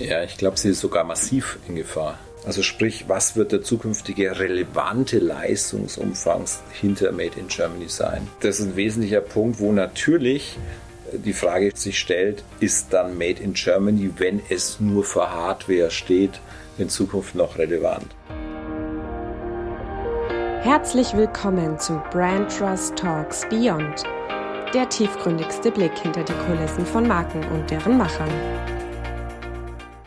Ja, ich glaube, sie ist sogar massiv in Gefahr. Also sprich, was wird der zukünftige relevante Leistungsumfang hinter Made in Germany sein? Das ist ein wesentlicher Punkt, wo natürlich die Frage sich stellt, ist dann Made in Germany, wenn es nur für Hardware steht, in Zukunft noch relevant? Herzlich willkommen zu Brand Trust Talks Beyond, der tiefgründigste Blick hinter die Kulissen von Marken und deren Machern.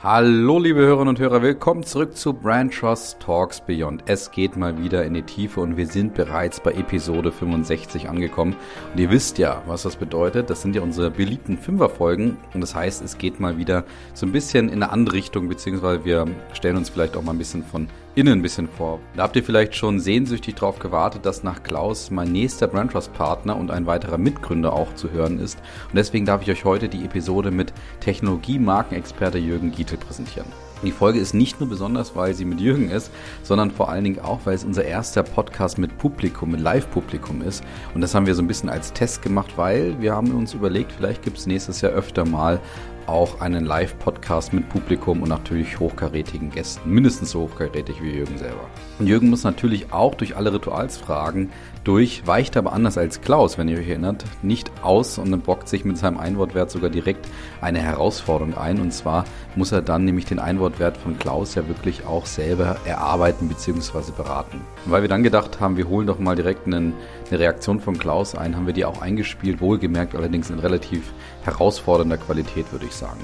Hallo liebe Hörerinnen und Hörer, willkommen zurück zu Brand Trust Talks Beyond. Es geht mal wieder in die Tiefe und wir sind bereits bei Episode 65 angekommen. Und ihr wisst ja, was das bedeutet. Das sind ja unsere beliebten Fünferfolgen und das heißt, es geht mal wieder so ein bisschen in eine andere Richtung, beziehungsweise wir stellen uns vielleicht auch mal ein bisschen von innen ein bisschen vor. Da habt ihr vielleicht schon sehnsüchtig darauf gewartet, dass nach Klaus mein nächster Brandtrust-Partner und ein weiterer Mitgründer auch zu hören ist. Und deswegen darf ich euch heute die Episode mit Technologie-Markenexperte Jürgen Gietel präsentieren. Die Folge ist nicht nur besonders, weil sie mit Jürgen ist, sondern vor allen Dingen auch, weil es unser erster Podcast mit Publikum, mit Live-Publikum ist. Und das haben wir so ein bisschen als Test gemacht, weil wir haben uns überlegt, vielleicht gibt es nächstes Jahr öfter mal auch einen Live-Podcast mit Publikum und natürlich hochkarätigen Gästen. Mindestens so hochkarätig wie Jürgen selber. Und Jürgen muss natürlich auch durch alle Ritualsfragen durch, weicht aber anders als Klaus, wenn ihr euch erinnert, nicht aus und bockt sich mit seinem Einwortwert sogar direkt eine Herausforderung ein. Und zwar muss er dann nämlich den Einwortwert von Klaus ja wirklich auch selber erarbeiten bzw. beraten. Und weil wir dann gedacht haben, wir holen doch mal direkt einen, eine Reaktion von Klaus ein, haben wir die auch eingespielt, wohlgemerkt allerdings in relativ herausfordernder Qualität, würde ich sagen.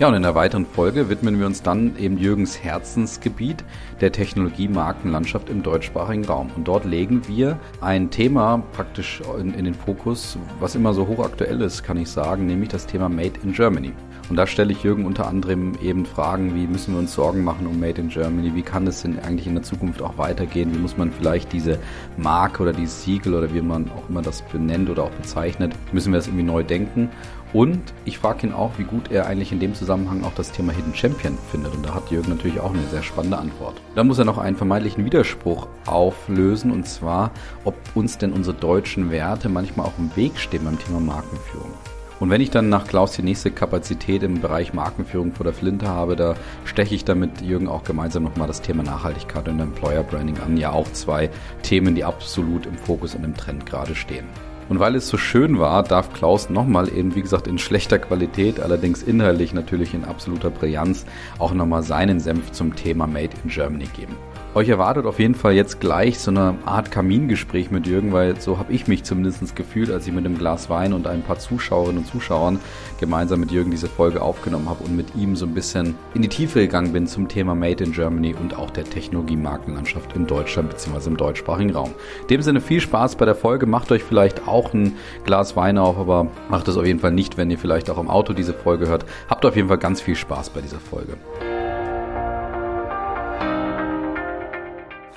Ja, und in der weiteren Folge widmen wir uns dann eben Jürgens Herzensgebiet der Technologie-Markenlandschaft im deutschsprachigen Raum. Und dort legen wir ein Thema praktisch in, in den Fokus, was immer so hochaktuell ist, kann ich sagen, nämlich das Thema Made in Germany. Und da stelle ich Jürgen unter anderem eben Fragen, wie müssen wir uns Sorgen machen um Made in Germany? Wie kann es denn eigentlich in der Zukunft auch weitergehen? Wie muss man vielleicht diese Marke oder dieses Siegel oder wie man auch immer das benennt oder auch bezeichnet, müssen wir das irgendwie neu denken? Und ich frage ihn auch, wie gut er eigentlich in dem Zusammenhang auch das Thema Hidden Champion findet. Und da hat Jürgen natürlich auch eine sehr spannende Antwort. Dann muss er noch einen vermeintlichen Widerspruch auflösen, und zwar, ob uns denn unsere deutschen Werte manchmal auch im Weg stehen beim Thema Markenführung. Und wenn ich dann nach Klaus die nächste Kapazität im Bereich Markenführung vor der Flinte habe, da steche ich dann mit Jürgen auch gemeinsam nochmal das Thema Nachhaltigkeit und Employer Branding an. Ja, auch zwei Themen, die absolut im Fokus und im Trend gerade stehen. Und weil es so schön war, darf Klaus nochmal eben, wie gesagt, in schlechter Qualität, allerdings inhaltlich natürlich in absoluter Brillanz, auch nochmal seinen Senf zum Thema Made in Germany geben. Euch erwartet auf jeden Fall jetzt gleich so eine Art Kamingespräch mit Jürgen, weil so habe ich mich zumindest gefühlt, als ich mit einem Glas Wein und ein paar Zuschauerinnen und Zuschauern gemeinsam mit Jürgen diese Folge aufgenommen habe und mit ihm so ein bisschen in die Tiefe gegangen bin zum Thema Made in Germany und auch der Technologie-Markenlandschaft in Deutschland bzw. im deutschsprachigen Raum. In dem Sinne viel Spaß bei der Folge. Macht euch vielleicht auch ein Glas Wein auf, aber macht es auf jeden Fall nicht, wenn ihr vielleicht auch im Auto diese Folge hört. Habt auf jeden Fall ganz viel Spaß bei dieser Folge.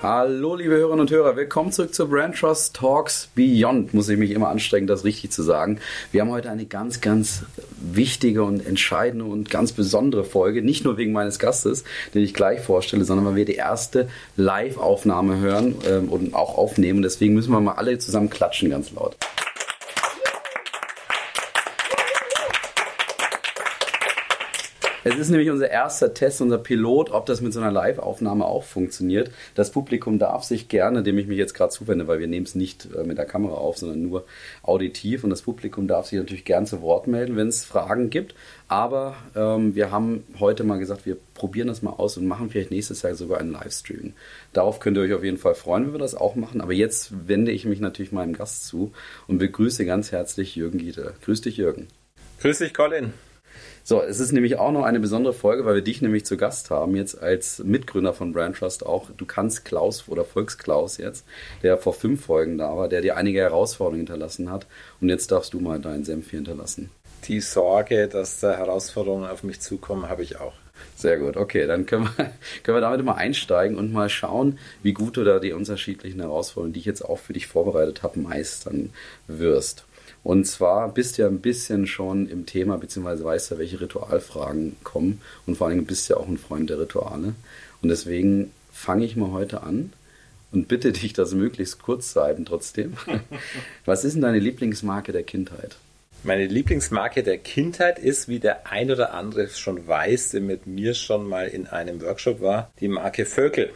Hallo, liebe Hörerinnen und Hörer, willkommen zurück zu Brand Trust Talks Beyond. Muss ich mich immer anstrengen, das richtig zu sagen. Wir haben heute eine ganz, ganz wichtige und entscheidende und ganz besondere Folge. Nicht nur wegen meines Gastes, den ich gleich vorstelle, sondern weil wir die erste Live-Aufnahme hören ähm, und auch aufnehmen. Deswegen müssen wir mal alle zusammen klatschen, ganz laut. Es ist nämlich unser erster Test, unser Pilot, ob das mit so einer Live-Aufnahme auch funktioniert. Das Publikum darf sich gerne, dem ich mich jetzt gerade zuwende, weil wir nehmen es nicht äh, mit der Kamera auf, sondern nur auditiv. Und das Publikum darf sich natürlich gern zu Wort melden, wenn es Fragen gibt. Aber ähm, wir haben heute mal gesagt, wir probieren das mal aus und machen vielleicht nächstes Jahr sogar einen Livestream. Darauf könnt ihr euch auf jeden Fall freuen, wenn wir das auch machen. Aber jetzt wende ich mich natürlich meinem Gast zu und begrüße ganz herzlich Jürgen Giete. Grüß dich, Jürgen. Grüß dich, Colin. So, es ist nämlich auch noch eine besondere Folge, weil wir dich nämlich zu Gast haben, jetzt als Mitgründer von Brand Trust auch. Du kannst Klaus oder Volksklaus jetzt, der vor fünf Folgen da war, der dir einige Herausforderungen hinterlassen hat. Und jetzt darfst du mal deinen Senf hier hinterlassen. Die Sorge, dass da Herausforderungen auf mich zukommen, habe ich auch. Sehr gut, okay, dann können wir, können wir damit mal einsteigen und mal schauen, wie gut du da die unterschiedlichen Herausforderungen, die ich jetzt auch für dich vorbereitet habe, meistern wirst. Und zwar bist du ja ein bisschen schon im Thema, beziehungsweise weißt ja, welche Ritualfragen kommen. Und vor allem bist du ja auch ein Freund der Rituale. Und deswegen fange ich mal heute an und bitte dich, das möglichst kurz zu halten trotzdem. Was ist denn deine Lieblingsmarke der Kindheit? Meine Lieblingsmarke der Kindheit ist, wie der ein oder andere schon weiß, der mit mir schon mal in einem Workshop war, die Marke Vögel.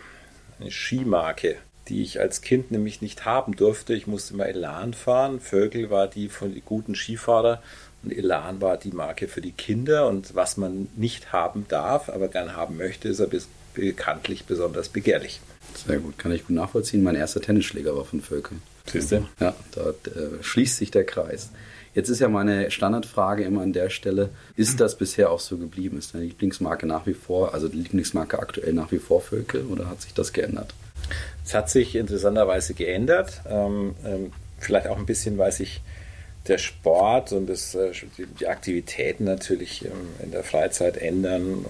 Eine Skimarke, die ich als Kind nämlich nicht haben durfte. Ich musste mal Elan fahren. Vögel war die von den guten Skifahrer und Elan war die Marke für die Kinder. Und was man nicht haben darf, aber gern haben möchte, ist er bekanntlich besonders begehrlich. Sehr gut, kann ich gut nachvollziehen. Mein erster Tennisschläger war von Vögel. Siehst du? Ja, da äh, schließt sich der Kreis. Jetzt ist ja meine Standardfrage immer an der Stelle, ist das bisher auch so geblieben? Ist deine Lieblingsmarke nach wie vor, also die Lieblingsmarke aktuell nach wie vor Völkel oder hat sich das geändert? Es hat sich interessanterweise geändert. Ähm, ähm, vielleicht auch ein bisschen, weil sich der Sport und das, äh, die Aktivitäten natürlich ähm, in der Freizeit ändern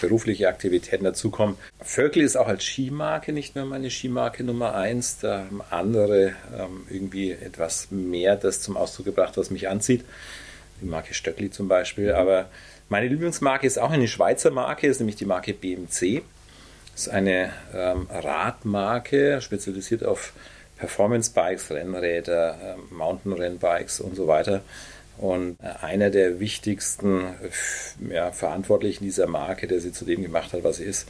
berufliche Aktivitäten dazukommen. Völkel ist auch als Skimarke nicht mehr meine Skimarke Nummer eins. Da haben andere irgendwie etwas mehr das zum Ausdruck gebracht, was mich anzieht. Die Marke Stöckli zum Beispiel. Aber meine Lieblingsmarke ist auch eine Schweizer Marke, ist nämlich die Marke BMC. Das ist eine ähm, Radmarke, spezialisiert auf Performance-Bikes, Rennräder, ähm, Mountain-Rennbikes und so weiter. Und einer der wichtigsten ja, Verantwortlichen dieser Marke, der sie zu dem gemacht hat, was sie ist,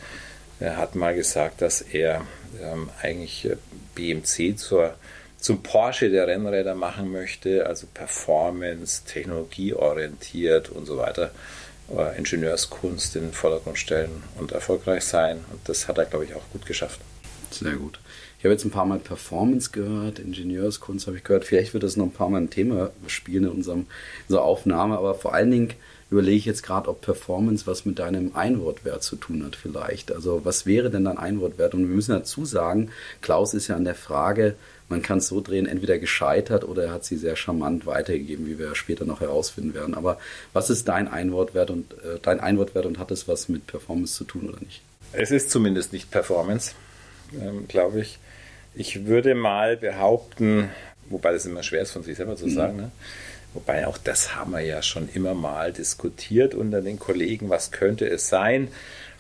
hat mal gesagt, dass er ähm, eigentlich äh, BMC zur, zum Porsche der Rennräder machen möchte, also Performance, technologieorientiert und so weiter. Äh, Ingenieurskunst in den Vordergrund stellen und erfolgreich sein. Und das hat er, glaube ich, auch gut geschafft. Sehr gut. Ich habe jetzt ein paar Mal Performance gehört, Ingenieurskunst habe ich gehört. Vielleicht wird das noch ein paar Mal ein Thema spielen in unserem, unserer Aufnahme, aber vor allen Dingen überlege ich jetzt gerade, ob Performance was mit deinem Einwortwert zu tun hat vielleicht. Also was wäre denn dein Einwortwert? Und wir müssen dazu sagen, Klaus ist ja an der Frage, man kann es so drehen, entweder gescheitert oder er hat sie sehr charmant weitergegeben, wie wir später noch herausfinden werden. Aber was ist dein Einwortwert und äh, dein Einwortwert und hat es was mit Performance zu tun oder nicht? Es ist zumindest nicht Performance, ähm, glaube ich. Ich würde mal behaupten, wobei das immer schwer ist von sich selber zu mhm. sagen, ne? wobei auch das haben wir ja schon immer mal diskutiert unter den Kollegen, was könnte es sein?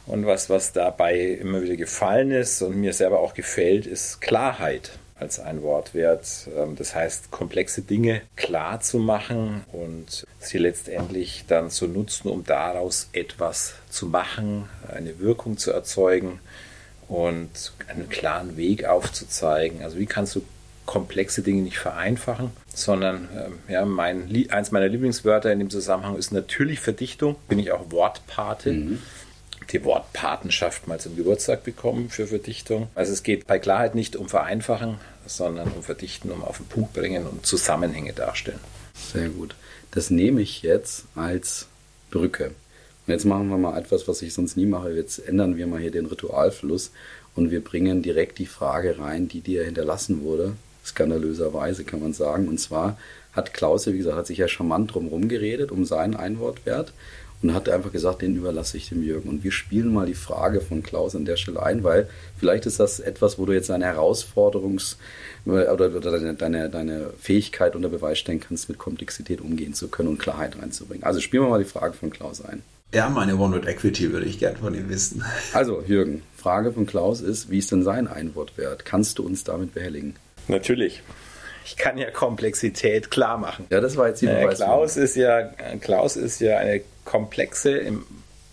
Und was, was dabei immer wieder gefallen ist und mir selber auch gefällt, ist Klarheit als ein Wortwert. Ähm, das heißt, komplexe Dinge klar zu machen und sie letztendlich dann zu nutzen, um daraus etwas zu machen, eine Wirkung zu erzeugen und einen klaren Weg aufzuzeigen. Also wie kannst du komplexe Dinge nicht vereinfachen, sondern ähm, ja, mein, eins meiner Lieblingswörter in dem Zusammenhang ist natürlich Verdichtung. Bin ich auch Wortpate. Mhm. Die Wortpatenschaft mal zum Geburtstag bekommen für Verdichtung. Also es geht bei Klarheit nicht um Vereinfachen, sondern um Verdichten, um auf den Punkt bringen und Zusammenhänge darstellen. Sehr gut. Das nehme ich jetzt als Brücke. Und jetzt machen wir mal etwas, was ich sonst nie mache. Jetzt ändern wir mal hier den Ritualfluss und wir bringen direkt die Frage rein, die dir hinterlassen wurde. Skandalöserweise kann man sagen. Und zwar hat Klaus, wie gesagt, hat sich ja charmant drum geredet um seinen Einwortwert und hat einfach gesagt, den überlasse ich dem Jürgen. Und wir spielen mal die Frage von Klaus an der Stelle ein, weil vielleicht ist das etwas, wo du jetzt eine Herausforderungs- oder, deine, deine, deine Fähigkeit unter Beweis stellen kannst, mit Komplexität umgehen zu können und Klarheit reinzubringen. Also spielen wir mal die Frage von Klaus ein. Ja, meine One-Word Equity würde ich gerne von ihm wissen. Also, Jürgen, Frage von Klaus ist, wie ist denn sein Einwortwert? Kannst du uns damit behelligen? Natürlich. Ich kann ja Komplexität klar machen. Ja, das war jetzt die Beweis. Klaus ist ja, Klaus ist ja eine komplexe, im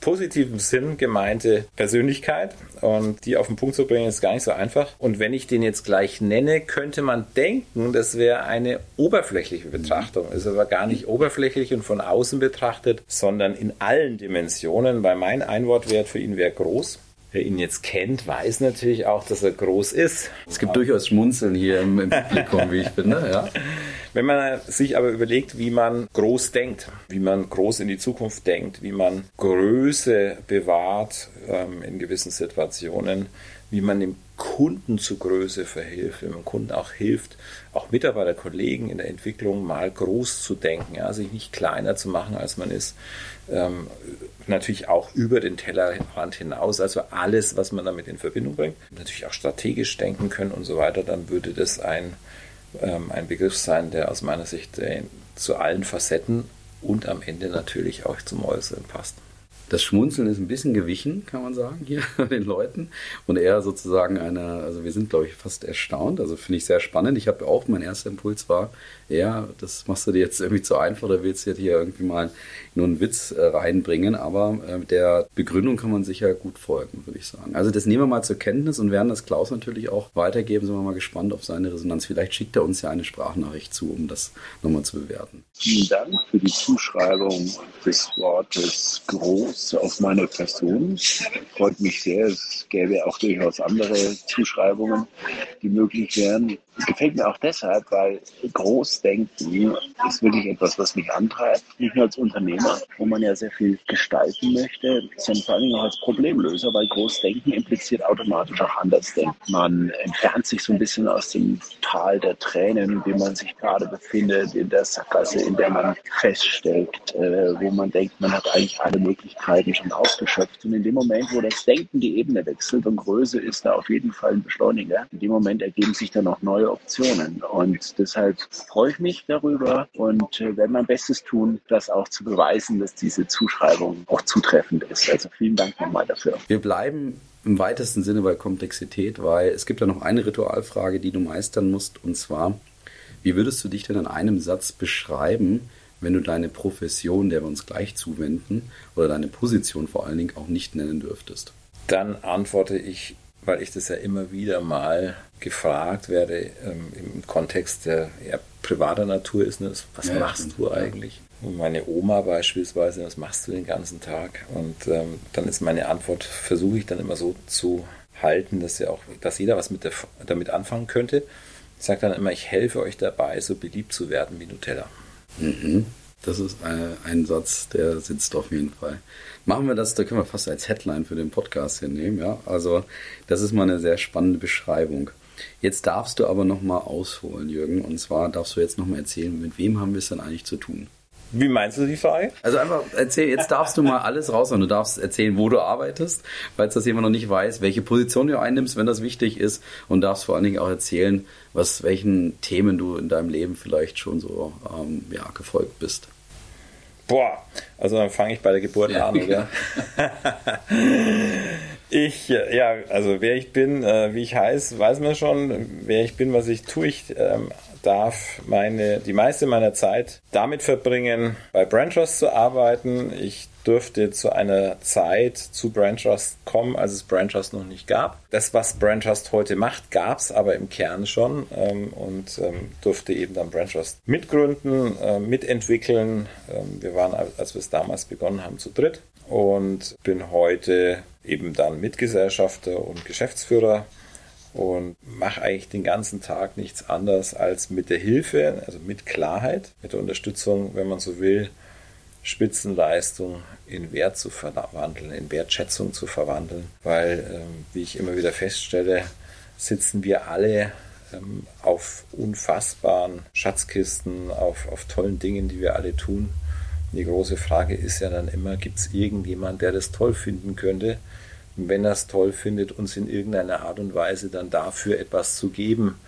positiven Sinn gemeinte Persönlichkeit und die auf den Punkt zu bringen, ist gar nicht so einfach. Und wenn ich den jetzt gleich nenne, könnte man denken, das wäre eine oberflächliche Betrachtung. Ist aber gar nicht oberflächlich und von außen betrachtet, sondern in allen Dimensionen, weil mein Einwortwert für ihn wäre groß. Wer ihn jetzt kennt, weiß natürlich auch, dass er groß ist. Es gibt durchaus Schmunzeln hier im, im Publikum, wie ich finde. Ja. Wenn man sich aber überlegt, wie man groß denkt, wie man groß in die Zukunft denkt, wie man Größe bewahrt ähm, in gewissen Situationen, wie man dem Kunden zu Größe verhilft, wenn man Kunden auch hilft, auch Mitarbeiter, Kollegen in der Entwicklung mal groß zu denken, ja, sich nicht kleiner zu machen, als man ist. Ähm, natürlich auch über den Tellerrand hinaus, also alles, was man damit in Verbindung bringt. Natürlich auch strategisch denken können und so weiter, dann würde das ein ähm, ein Begriff sein, der aus meiner Sicht äh, zu allen Facetten und am Ende natürlich auch zum Äußeren passt. Das Schmunzeln ist ein bisschen gewichen, kann man sagen, hier den Leuten. Und eher sozusagen eine, also wir sind, glaube ich, fast erstaunt. Also finde ich sehr spannend. Ich habe auch, mein erster Impuls war, ja, das machst du dir jetzt irgendwie zu einfach oder willst du jetzt hier irgendwie mal nur einen Witz äh, reinbringen. Aber äh, der Begründung kann man sicher gut folgen, würde ich sagen. Also das nehmen wir mal zur Kenntnis und werden das Klaus natürlich auch weitergeben. Sind wir mal gespannt auf seine Resonanz. Vielleicht schickt er uns ja eine Sprachnachricht zu, um das nochmal zu bewerten. Vielen Dank für die Zuschreibung des Wortes groß auf meine Person. Freut mich sehr. Es gäbe auch durchaus andere Zuschreibungen, die möglich wären. Es gefällt mir auch deshalb, weil Großdenken ist wirklich etwas, was mich antreibt. Nicht nur als Unternehmer, wo man ja sehr viel gestalten möchte, sondern vor allem auch als Problemlöser, weil Großdenken impliziert automatisch auch Andersdenken. Man entfernt sich so ein bisschen aus dem Tal der Tränen, in dem man sich gerade befindet, in der Sackgasse, in der man feststeckt, äh, wo man denkt, man hat eigentlich alle Möglichkeiten schon ausgeschöpft. Und in dem Moment, wo das Denken die Ebene wechselt und Größe ist da auf jeden Fall ein Beschleuniger, in dem Moment ergeben sich dann auch neue Optionen. Und deshalb freue ich mich darüber und äh, werde mein Bestes tun, das auch zu beweisen, dass diese Zuschreibung auch zutreffend ist. Also vielen Dank nochmal dafür. Wir bleiben im weitesten Sinne bei Komplexität, weil es gibt ja noch eine Ritualfrage, die du meistern musst, und zwar, wie würdest du dich denn in einem Satz beschreiben, wenn du deine Profession, der wir uns gleich zuwenden, oder deine Position vor allen Dingen auch nicht nennen dürftest? Dann antworte ich weil ich das ja immer wieder mal gefragt werde ähm, im Kontext der eher privater Natur ist, ne, was ja, machst du eigentlich? Und meine Oma beispielsweise, was machst du den ganzen Tag? Und ähm, dann ist meine Antwort, versuche ich dann immer so zu halten, dass ja auch, dass jeder was mit der, damit anfangen könnte. Ich sage dann immer, ich helfe euch dabei, so beliebt zu werden wie Nutella. Mhm. Das ist ein, ein, Satz, der sitzt auf jeden Fall. Machen wir das, da können wir fast als Headline für den Podcast hier nehmen, ja. Also, das ist mal eine sehr spannende Beschreibung. Jetzt darfst du aber nochmal ausholen, Jürgen. Und zwar darfst du jetzt nochmal erzählen, mit wem haben wir es denn eigentlich zu tun? Wie meinst du die Frage? Also einfach erzähl, jetzt darfst du mal alles raus und du darfst erzählen, wo du arbeitest, falls das jemand noch nicht weiß, welche Position du einnimmst, wenn das wichtig ist und darfst vor allen Dingen auch erzählen, was, welchen Themen du in deinem Leben vielleicht schon so ähm, ja, gefolgt bist. Boah, also dann fange ich bei der Geburt ja. an, oder? ich, ja, also wer ich bin, äh, wie ich heiße, weiß man schon. Wer ich bin, was ich tue, ich ähm, darf meine, die meiste meiner Zeit damit verbringen, bei Branchos zu arbeiten. Ich durfte zu einer Zeit zu Branchos kommen, als es Branchos noch nicht gab. Das, was Branchos heute macht, gab es aber im Kern schon ähm, und ähm, durfte eben dann Branchos mitgründen, äh, mitentwickeln. Ähm, wir waren, als wir es damals begonnen haben, zu dritt und bin heute eben dann Mitgesellschafter und Geschäftsführer und mache eigentlich den ganzen Tag nichts anderes als mit der Hilfe, also mit Klarheit, mit der Unterstützung, wenn man so will, Spitzenleistung in Wert zu verwandeln, in Wertschätzung zu verwandeln, weil, ähm, wie ich immer wieder feststelle, sitzen wir alle ähm, auf unfassbaren Schatzkisten, auf, auf tollen Dingen, die wir alle tun. Die große Frage ist ja dann immer, gibt es irgendjemand, der das toll finden könnte? Wenn er es toll findet, uns in irgendeiner Art und Weise dann dafür etwas zu geben,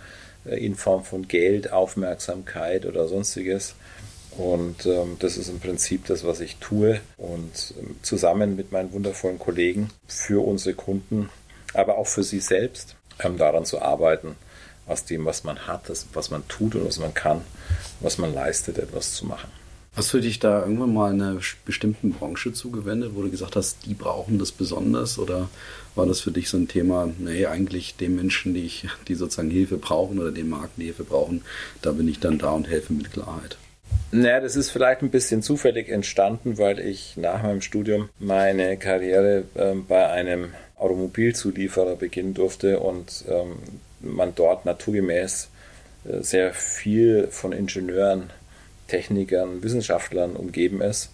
äh, in Form von Geld, Aufmerksamkeit oder sonstiges, und ähm, das ist im Prinzip das, was ich tue. Und ähm, zusammen mit meinen wundervollen Kollegen für unsere Kunden, aber auch für sie selbst, ähm, daran zu arbeiten, aus dem, was man hat, das, was man tut und was man kann, was man leistet, etwas zu machen. Hast du dich da irgendwann mal einer bestimmten Branche zugewendet, wo du gesagt hast, die brauchen das besonders? Oder war das für dich so ein Thema, nee, eigentlich den Menschen, die, ich, die sozusagen Hilfe brauchen oder den Marken, die Hilfe brauchen, da bin ich dann da und helfe mit Klarheit? Naja, das ist vielleicht ein bisschen zufällig entstanden, weil ich nach meinem Studium meine Karriere ähm, bei einem Automobilzulieferer beginnen durfte und ähm, man dort naturgemäß äh, sehr viel von Ingenieuren, Technikern, Wissenschaftlern umgeben ist.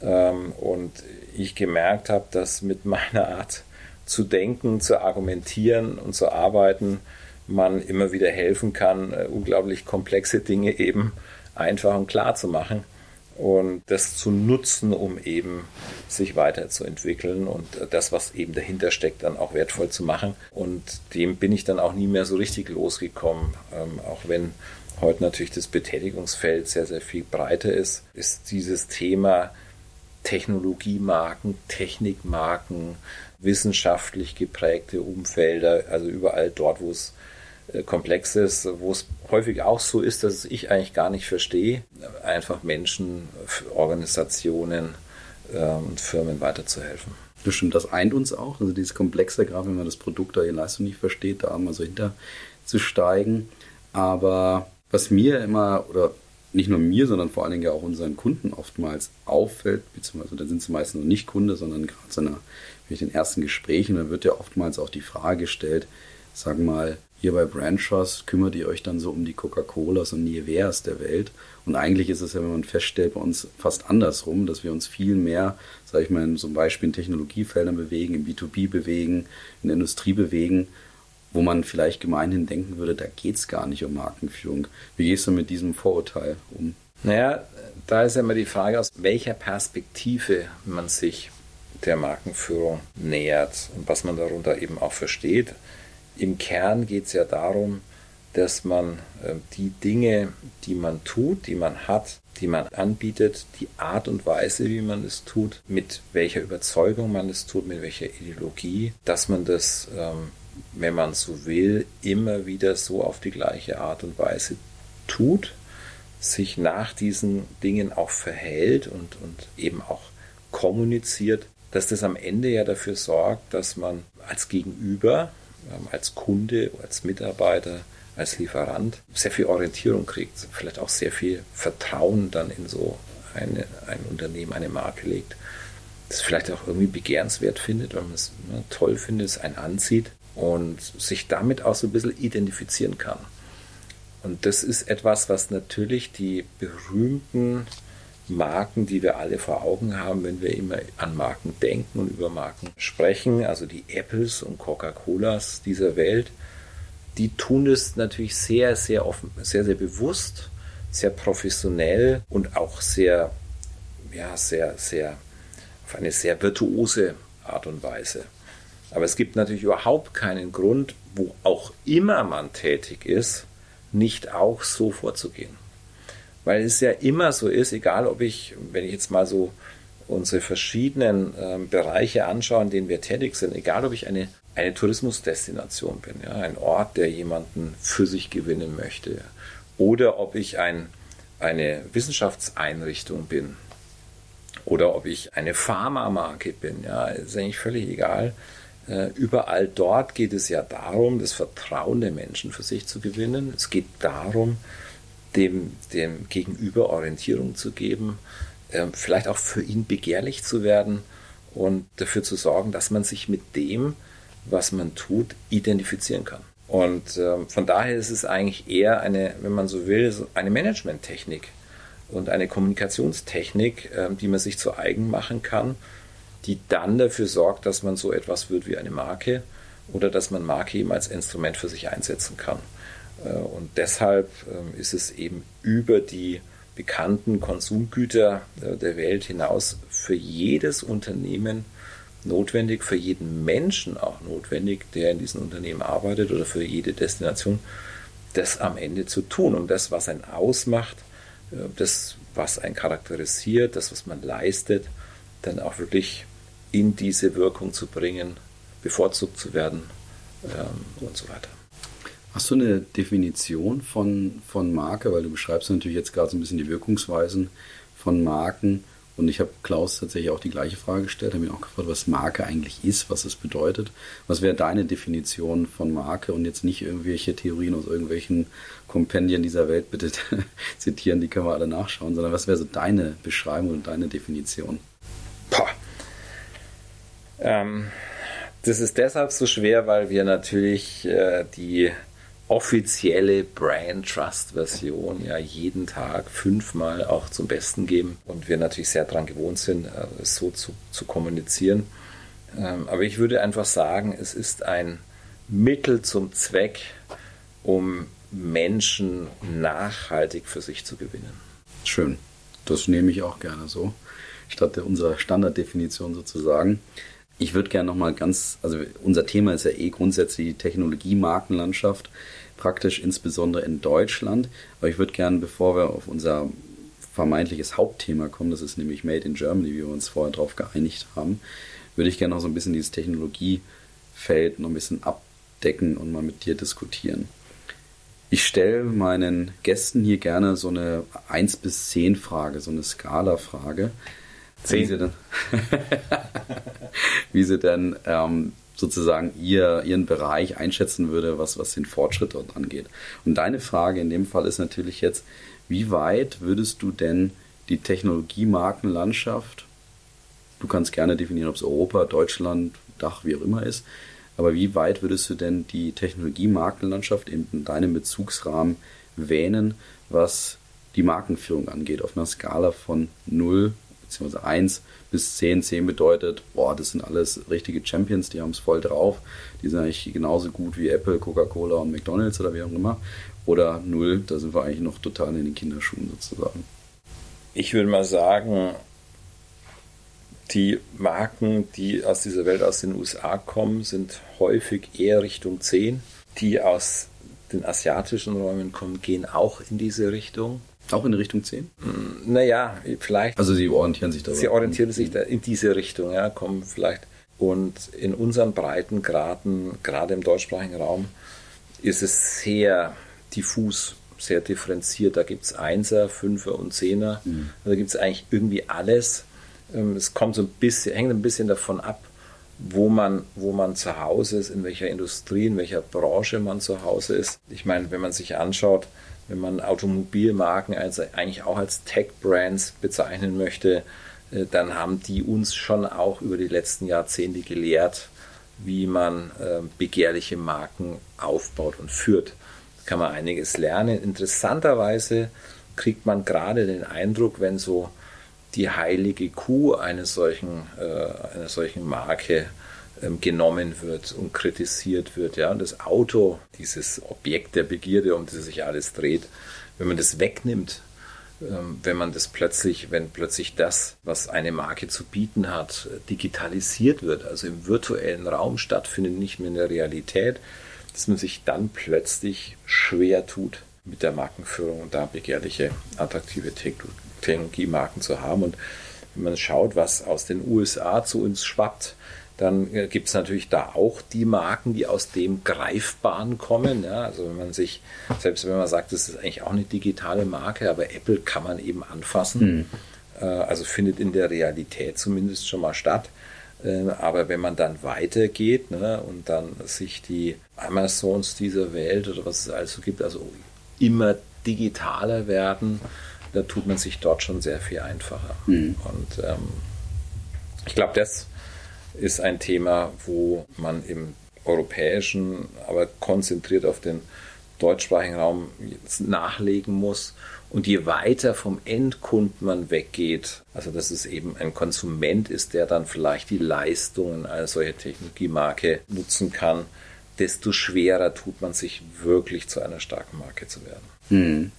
Ähm, und ich gemerkt habe, dass mit meiner Art zu denken, zu argumentieren und zu arbeiten, man immer wieder helfen kann, äh, unglaublich komplexe Dinge eben einfach und klar zu machen und das zu nutzen, um eben sich weiterzuentwickeln und das, was eben dahinter steckt, dann auch wertvoll zu machen. Und dem bin ich dann auch nie mehr so richtig losgekommen, ähm, auch wenn heute natürlich das Betätigungsfeld sehr, sehr viel breiter ist, ist dieses Thema Technologiemarken, Technikmarken, wissenschaftlich geprägte Umfelder, also überall dort, wo es äh, komplex ist, wo es häufig auch so ist, dass ich eigentlich gar nicht verstehe, einfach Menschen, Organisationen äh, und Firmen weiterzuhelfen. Das stimmt, das eint uns auch. Also dieses Komplexe, gerade wenn man das Produkt oder die Leistung nicht versteht, da mal so hinterzusteigen. Aber was mir immer, oder nicht nur mir, sondern vor allen Dingen auch unseren Kunden oftmals auffällt, beziehungsweise da sind sie meistens noch nicht Kunde, sondern gerade so einer, in den ersten Gesprächen, da wird ja oftmals auch die Frage gestellt, sag mal, hier bei Branchos kümmert ihr euch dann so um die Coca-Colas und Niveas der Welt. Und eigentlich ist es ja, wenn man feststellt, bei uns fast andersrum, dass wir uns viel mehr, sage ich mal, zum Beispiel in Technologiefeldern bewegen, in B2B bewegen, in Industrie bewegen, wo man vielleicht gemeinhin denken würde, da geht es gar nicht um Markenführung. Wie gehst du mit diesem Vorurteil um? Naja, da ist ja immer die Frage, aus welcher Perspektive man sich der Markenführung nähert und was man darunter eben auch versteht im Kern geht es ja darum, dass man äh, die Dinge, die man tut, die man hat, die man anbietet, die Art und Weise, wie man es tut, mit welcher Überzeugung man es tut, mit welcher Ideologie, dass man das, ähm, wenn man so will, immer wieder so auf die gleiche Art und Weise tut, sich nach diesen Dingen auch verhält und, und eben auch kommuniziert, dass das am Ende ja dafür sorgt, dass man als Gegenüber als Kunde, als Mitarbeiter, als Lieferant sehr viel Orientierung kriegt, vielleicht auch sehr viel Vertrauen dann in so eine, ein Unternehmen, eine Marke legt, das vielleicht auch irgendwie begehrenswert findet, weil man es ne, toll findet, es einen anzieht und sich damit auch so ein bisschen identifizieren kann. Und das ist etwas, was natürlich die berühmten Marken, die wir alle vor Augen haben, wenn wir immer an Marken denken und über Marken sprechen, also die Apples und Coca-Colas dieser Welt, die tun es natürlich sehr, sehr offen, sehr, sehr bewusst, sehr professionell und auch sehr, ja, sehr, sehr, auf eine sehr virtuose Art und Weise. Aber es gibt natürlich überhaupt keinen Grund, wo auch immer man tätig ist, nicht auch so vorzugehen. Weil es ja immer so ist, egal ob ich, wenn ich jetzt mal so unsere verschiedenen äh, Bereiche anschaue, in denen wir tätig sind, egal ob ich eine, eine Tourismusdestination bin, ja, ein Ort, der jemanden für sich gewinnen möchte, oder ob ich ein, eine Wissenschaftseinrichtung bin, oder ob ich eine Pharmamarke bin, ja, ist eigentlich völlig egal. Äh, überall dort geht es ja darum, das Vertrauen der Menschen für sich zu gewinnen. Es geht darum, dem, dem Gegenüber Orientierung zu geben, äh, vielleicht auch für ihn begehrlich zu werden und dafür zu sorgen, dass man sich mit dem, was man tut, identifizieren kann. Und äh, von daher ist es eigentlich eher eine, wenn man so will, eine Managementtechnik und eine Kommunikationstechnik, äh, die man sich zu eigen machen kann, die dann dafür sorgt, dass man so etwas wird wie eine Marke oder dass man Marke eben als Instrument für sich einsetzen kann. Äh, und deshalb ähm, ist es eben über die bekannten Konsumgüter äh, der Welt hinaus für jedes Unternehmen notwendig, für jeden Menschen auch notwendig, der in diesen Unternehmen arbeitet oder für jede Destination, das am Ende zu tun. Und das, was einen ausmacht, äh, das, was einen charakterisiert, das, was man leistet, dann auch wirklich in diese Wirkung zu bringen, bevorzugt zu werden ähm, und so weiter. Hast du eine Definition von, von Marke? Weil du beschreibst natürlich jetzt gerade so ein bisschen die Wirkungsweisen von Marken. Und ich habe Klaus tatsächlich auch die gleiche Frage gestellt, habe ihn auch gefragt, was Marke eigentlich ist, was es bedeutet. Was wäre deine Definition von Marke und jetzt nicht irgendwelche Theorien aus irgendwelchen Kompendien dieser Welt bitte zitieren, die können wir alle nachschauen, sondern was wäre so deine Beschreibung und deine Definition? Ähm, das ist deshalb so schwer, weil wir natürlich äh, die offizielle Brand Trust Version ja jeden Tag fünfmal auch zum Besten geben und wir natürlich sehr daran gewohnt sind, äh, so zu, zu kommunizieren. Ähm, aber ich würde einfach sagen, es ist ein Mittel zum Zweck, um Menschen nachhaltig für sich zu gewinnen. Schön. Das nehme ich auch gerne so, statt unserer Standarddefinition sozusagen. Ich würde gerne nochmal ganz, also unser Thema ist ja eh grundsätzlich die Technologie-Markenlandschaft, praktisch insbesondere in Deutschland. Aber ich würde gerne, bevor wir auf unser vermeintliches Hauptthema kommen, das ist nämlich Made in Germany, wie wir uns vorher darauf geeinigt haben, würde ich gerne noch so ein bisschen dieses Technologiefeld noch ein bisschen abdecken und mal mit dir diskutieren. Ich stelle meinen Gästen hier gerne so eine 1 bis 10 Frage, so eine Skala-Frage. Wie sie denn, wie sie denn ähm, sozusagen ihr, ihren Bereich einschätzen würde, was, was den Fortschritt dort angeht. Und deine Frage in dem Fall ist natürlich jetzt, wie weit würdest du denn die Technologiemarkenlandschaft, du kannst gerne definieren, ob es Europa, Deutschland, Dach, wie auch immer ist, aber wie weit würdest du denn die Technologiemarkenlandschaft in deinem Bezugsrahmen wähnen, was die Markenführung angeht, auf einer Skala von 0 bzw. 1 bis 10. 10 bedeutet, boah, das sind alles richtige Champions, die haben es voll drauf. Die sind eigentlich genauso gut wie Apple, Coca-Cola und McDonalds oder wie auch immer. Oder 0, da sind wir eigentlich noch total in den Kinderschuhen sozusagen. Ich würde mal sagen, die Marken, die aus dieser Welt, aus den USA kommen, sind häufig eher Richtung 10. Die aus den asiatischen Räumen kommen, gehen auch in diese Richtung. Auch in Richtung 10? Mm, naja, vielleicht. Also sie orientieren sich da. Sie orientieren sich da in diese Richtung, ja, kommen vielleicht. Und in unseren Breitengraden, gerade im deutschsprachigen Raum, ist es sehr diffus, sehr differenziert. Da gibt es Einser, Fünfer und Zehner. Mhm. Da gibt es eigentlich irgendwie alles. Ähm, es kommt so ein bisschen, hängt ein bisschen davon ab, wo man, wo man zu Hause ist, in welcher Industrie, in welcher Branche man zu Hause ist. Ich meine, wenn man sich anschaut, wenn man Automobilmarken also eigentlich auch als Tech-Brands bezeichnen möchte, äh, dann haben die uns schon auch über die letzten Jahrzehnte gelehrt, wie man äh, begehrliche Marken aufbaut und führt. Da kann man einiges lernen. Interessanterweise kriegt man gerade den Eindruck, wenn so die heilige Kuh einer solchen, äh, einer solchen Marke ähm, genommen wird und kritisiert wird. Ja? Und das Auto, dieses Objekt der Begierde, um das sich alles dreht, wenn man das wegnimmt, ähm, wenn man das plötzlich, wenn plötzlich das, was eine Marke zu bieten hat, digitalisiert wird, also im virtuellen Raum stattfindet, nicht mehr in der Realität, dass man sich dann plötzlich schwer tut mit der Markenführung und da begehrliche, attraktive Technologiemarken zu haben. Und wenn man schaut, was aus den USA zu uns schwappt, dann äh, gibt es natürlich da auch die Marken, die aus dem Greifbaren kommen. Ja, also wenn man sich, selbst wenn man sagt, das ist eigentlich auch eine digitale Marke, aber Apple kann man eben anfassen. Mhm. also findet in der Realität zumindest schon mal statt. Äh, aber wenn man dann weitergeht ne, und dann sich die Amazons dieser Welt oder was es also gibt, also immer digitaler werden, da tut man sich dort schon sehr viel einfacher. Mhm. Und ähm, ich glaube, das ist ein Thema, wo man im europäischen, aber konzentriert auf den deutschsprachigen Raum nachlegen muss. Und je weiter vom Endkunden man weggeht, also dass es eben ein Konsument ist, der dann vielleicht die Leistungen einer solchen Technologiemarke nutzen kann, desto schwerer tut man sich wirklich zu einer starken Marke zu werden. Hm.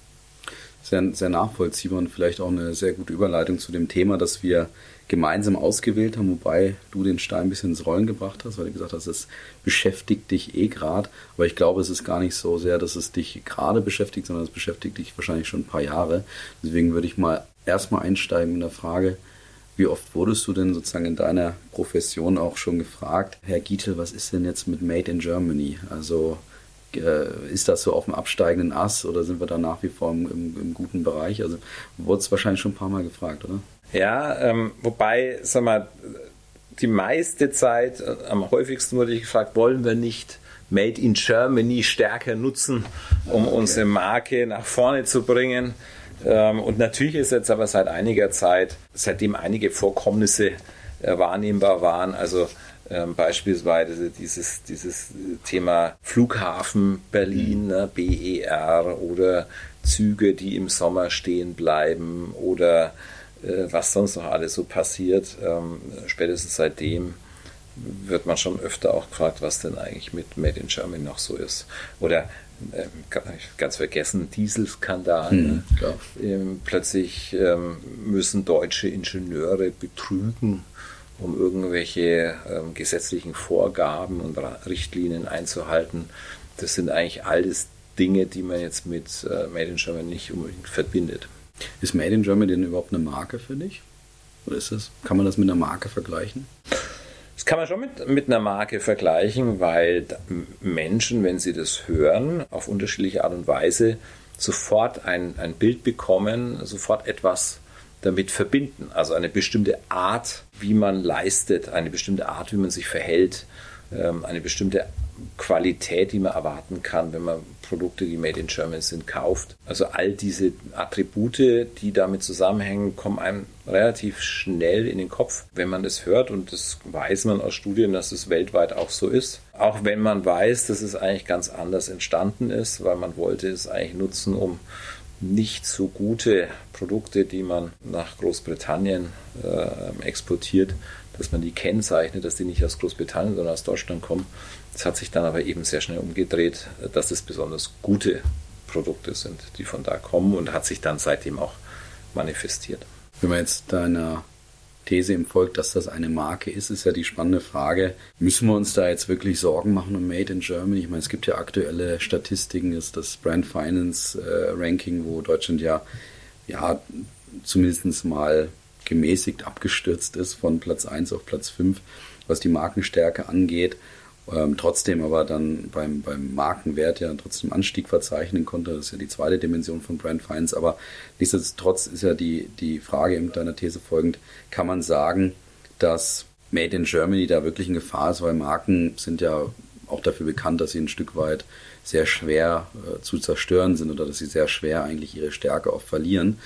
Sehr, sehr nachvollziehbar und vielleicht auch eine sehr gute Überleitung zu dem Thema, das wir gemeinsam ausgewählt haben, wobei du den Stein ein bisschen ins Rollen gebracht hast, weil du gesagt hast, es beschäftigt dich eh gerade. Aber ich glaube, es ist gar nicht so sehr, dass es dich gerade beschäftigt, sondern es beschäftigt dich wahrscheinlich schon ein paar Jahre. Deswegen würde ich mal erstmal einsteigen in der Frage, wie oft wurdest du denn sozusagen in deiner Profession auch schon gefragt, Herr Gietel, was ist denn jetzt mit Made in Germany? Also äh, ist das so auf dem absteigenden Ast oder sind wir da nach wie vor im, im, im guten Bereich? Also wurde es wahrscheinlich schon ein paar Mal gefragt, oder? Ja, ähm, wobei, sag mal, die meiste Zeit, äh, am häufigsten wurde ich gefragt, wollen wir nicht Made in Germany stärker nutzen, um okay. unsere Marke nach vorne zu bringen. Ähm, und natürlich ist jetzt aber seit einiger Zeit, seitdem einige Vorkommnisse äh, wahrnehmbar waren, also ähm, beispielsweise dieses, dieses Thema Flughafen Berlin, mhm. ne, BER oder Züge, die im Sommer stehen bleiben oder was sonst noch alles so passiert. Ähm, spätestens seitdem wird man schon öfter auch gefragt, was denn eigentlich mit Made in Germany noch so ist. Oder äh, ganz vergessen, Dieselskandal. Hm, ähm, plötzlich ähm, müssen deutsche Ingenieure betrügen, um irgendwelche ähm, gesetzlichen Vorgaben und Richtlinien einzuhalten. Das sind eigentlich alles Dinge, die man jetzt mit äh, Made in Germany nicht unbedingt verbindet. Ist Made in Germany denn überhaupt eine Marke für dich? Oder ist das, kann man das mit einer Marke vergleichen? Das kann man schon mit, mit einer Marke vergleichen, weil Menschen, wenn sie das hören, auf unterschiedliche Art und Weise sofort ein, ein Bild bekommen, sofort etwas damit verbinden. Also eine bestimmte Art, wie man leistet, eine bestimmte Art, wie man sich verhält, ähm, eine bestimmte Qualität, die man erwarten kann, wenn man Produkte, die made in Germany sind, kauft. Also all diese Attribute, die damit zusammenhängen, kommen einem relativ schnell in den Kopf, wenn man das hört. Und das weiß man aus Studien, dass es weltweit auch so ist. Auch wenn man weiß, dass es eigentlich ganz anders entstanden ist, weil man wollte es eigentlich nutzen, um nicht so gute Produkte, die man nach Großbritannien äh, exportiert, dass man die kennzeichnet, dass die nicht aus Großbritannien, sondern aus Deutschland kommen. Das hat sich dann aber eben sehr schnell umgedreht, dass es besonders gute Produkte sind, die von da kommen und hat sich dann seitdem auch manifestiert. Wenn man jetzt deiner These im Volk, dass das eine Marke ist, ist ja die spannende Frage. Müssen wir uns da jetzt wirklich Sorgen machen um Made in Germany? Ich meine, es gibt ja aktuelle Statistiken, ist das Brand Finance äh, Ranking, wo Deutschland ja, ja zumindest mal gemäßigt abgestürzt ist von Platz 1 auf Platz 5, was die Markenstärke angeht. Ähm, trotzdem aber dann beim, beim Markenwert ja trotzdem Anstieg verzeichnen konnte. Das ist ja die zweite Dimension von Brand Finance. Aber nichtsdestotrotz ist ja die, die Frage in deiner These folgend, kann man sagen, dass Made in Germany da wirklich in Gefahr ist, weil Marken sind ja auch dafür bekannt, dass sie ein Stück weit sehr schwer äh, zu zerstören sind oder dass sie sehr schwer eigentlich ihre Stärke auch verlieren.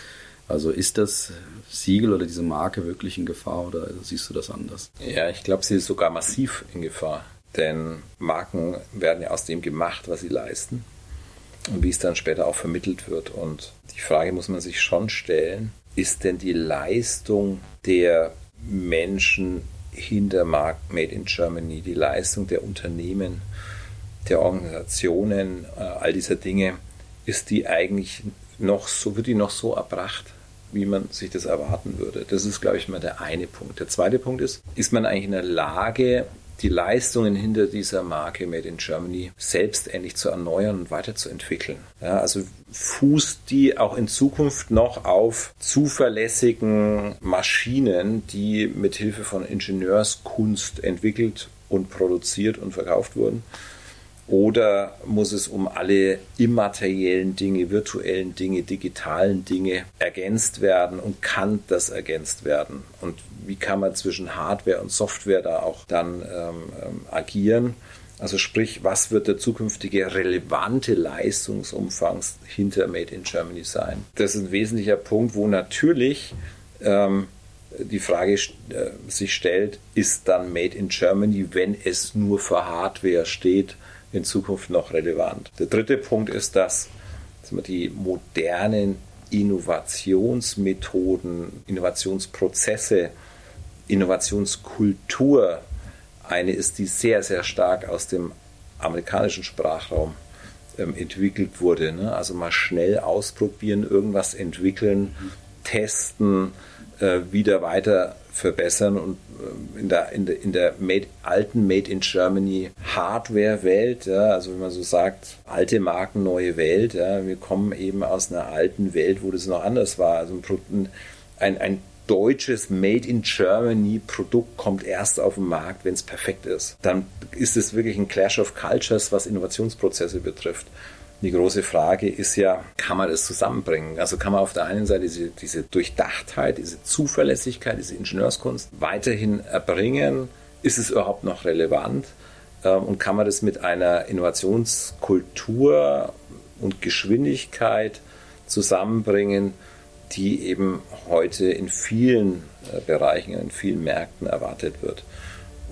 Also ist das Siegel oder diese Marke wirklich in Gefahr oder siehst du das anders? Ja, ich glaube, sie ist sogar massiv in Gefahr. Denn Marken werden ja aus dem gemacht, was sie leisten und wie es dann später auch vermittelt wird. Und die Frage muss man sich schon stellen, ist denn die Leistung der Menschen hinter Markt Made in Germany, die Leistung der Unternehmen, der Organisationen, äh, all dieser Dinge, ist die eigentlich noch so, wird die noch so erbracht, wie man sich das erwarten würde. Das ist, glaube ich, mal der eine Punkt. Der zweite Punkt ist, ist man eigentlich in der Lage, die Leistungen hinter dieser Marke Made in Germany selbstständig zu erneuern und weiterzuentwickeln. Ja, also fußt die auch in Zukunft noch auf zuverlässigen Maschinen, die mit Hilfe von Ingenieurskunst entwickelt und produziert und verkauft wurden. Oder muss es um alle immateriellen Dinge, virtuellen Dinge, digitalen Dinge ergänzt werden und kann das ergänzt werden? Und wie kann man zwischen Hardware und Software da auch dann ähm, ähm agieren? Also sprich, was wird der zukünftige relevante Leistungsumfang hinter Made in Germany sein? Das ist ein wesentlicher Punkt, wo natürlich ähm, die Frage äh, sich stellt, ist dann Made in Germany, wenn es nur für Hardware steht, in Zukunft noch relevant. Der dritte Punkt ist, dass die modernen Innovationsmethoden, Innovationsprozesse, Innovationskultur eine ist, die sehr, sehr stark aus dem amerikanischen Sprachraum ähm, entwickelt wurde. Ne? Also mal schnell ausprobieren, irgendwas entwickeln, testen, äh, wieder weiter verbessern und äh, in der, in der, in der made, alten Made in Germany Hardware-Welt, ja, also wenn man so sagt, alte Marken, neue Welt, ja, wir kommen eben aus einer alten Welt, wo das noch anders war. Also ein, ein, ein deutsches Made in Germany Produkt kommt erst auf den Markt, wenn es perfekt ist. Dann ist es wirklich ein Clash of Cultures, was Innovationsprozesse betrifft. Die große Frage ist ja, kann man das zusammenbringen? Also kann man auf der einen Seite diese, diese Durchdachtheit, diese Zuverlässigkeit, diese Ingenieurskunst weiterhin erbringen? Ist es überhaupt noch relevant? Ähm, und kann man das mit einer Innovationskultur und Geschwindigkeit zusammenbringen, die eben heute in vielen äh, Bereichen, in vielen Märkten erwartet wird?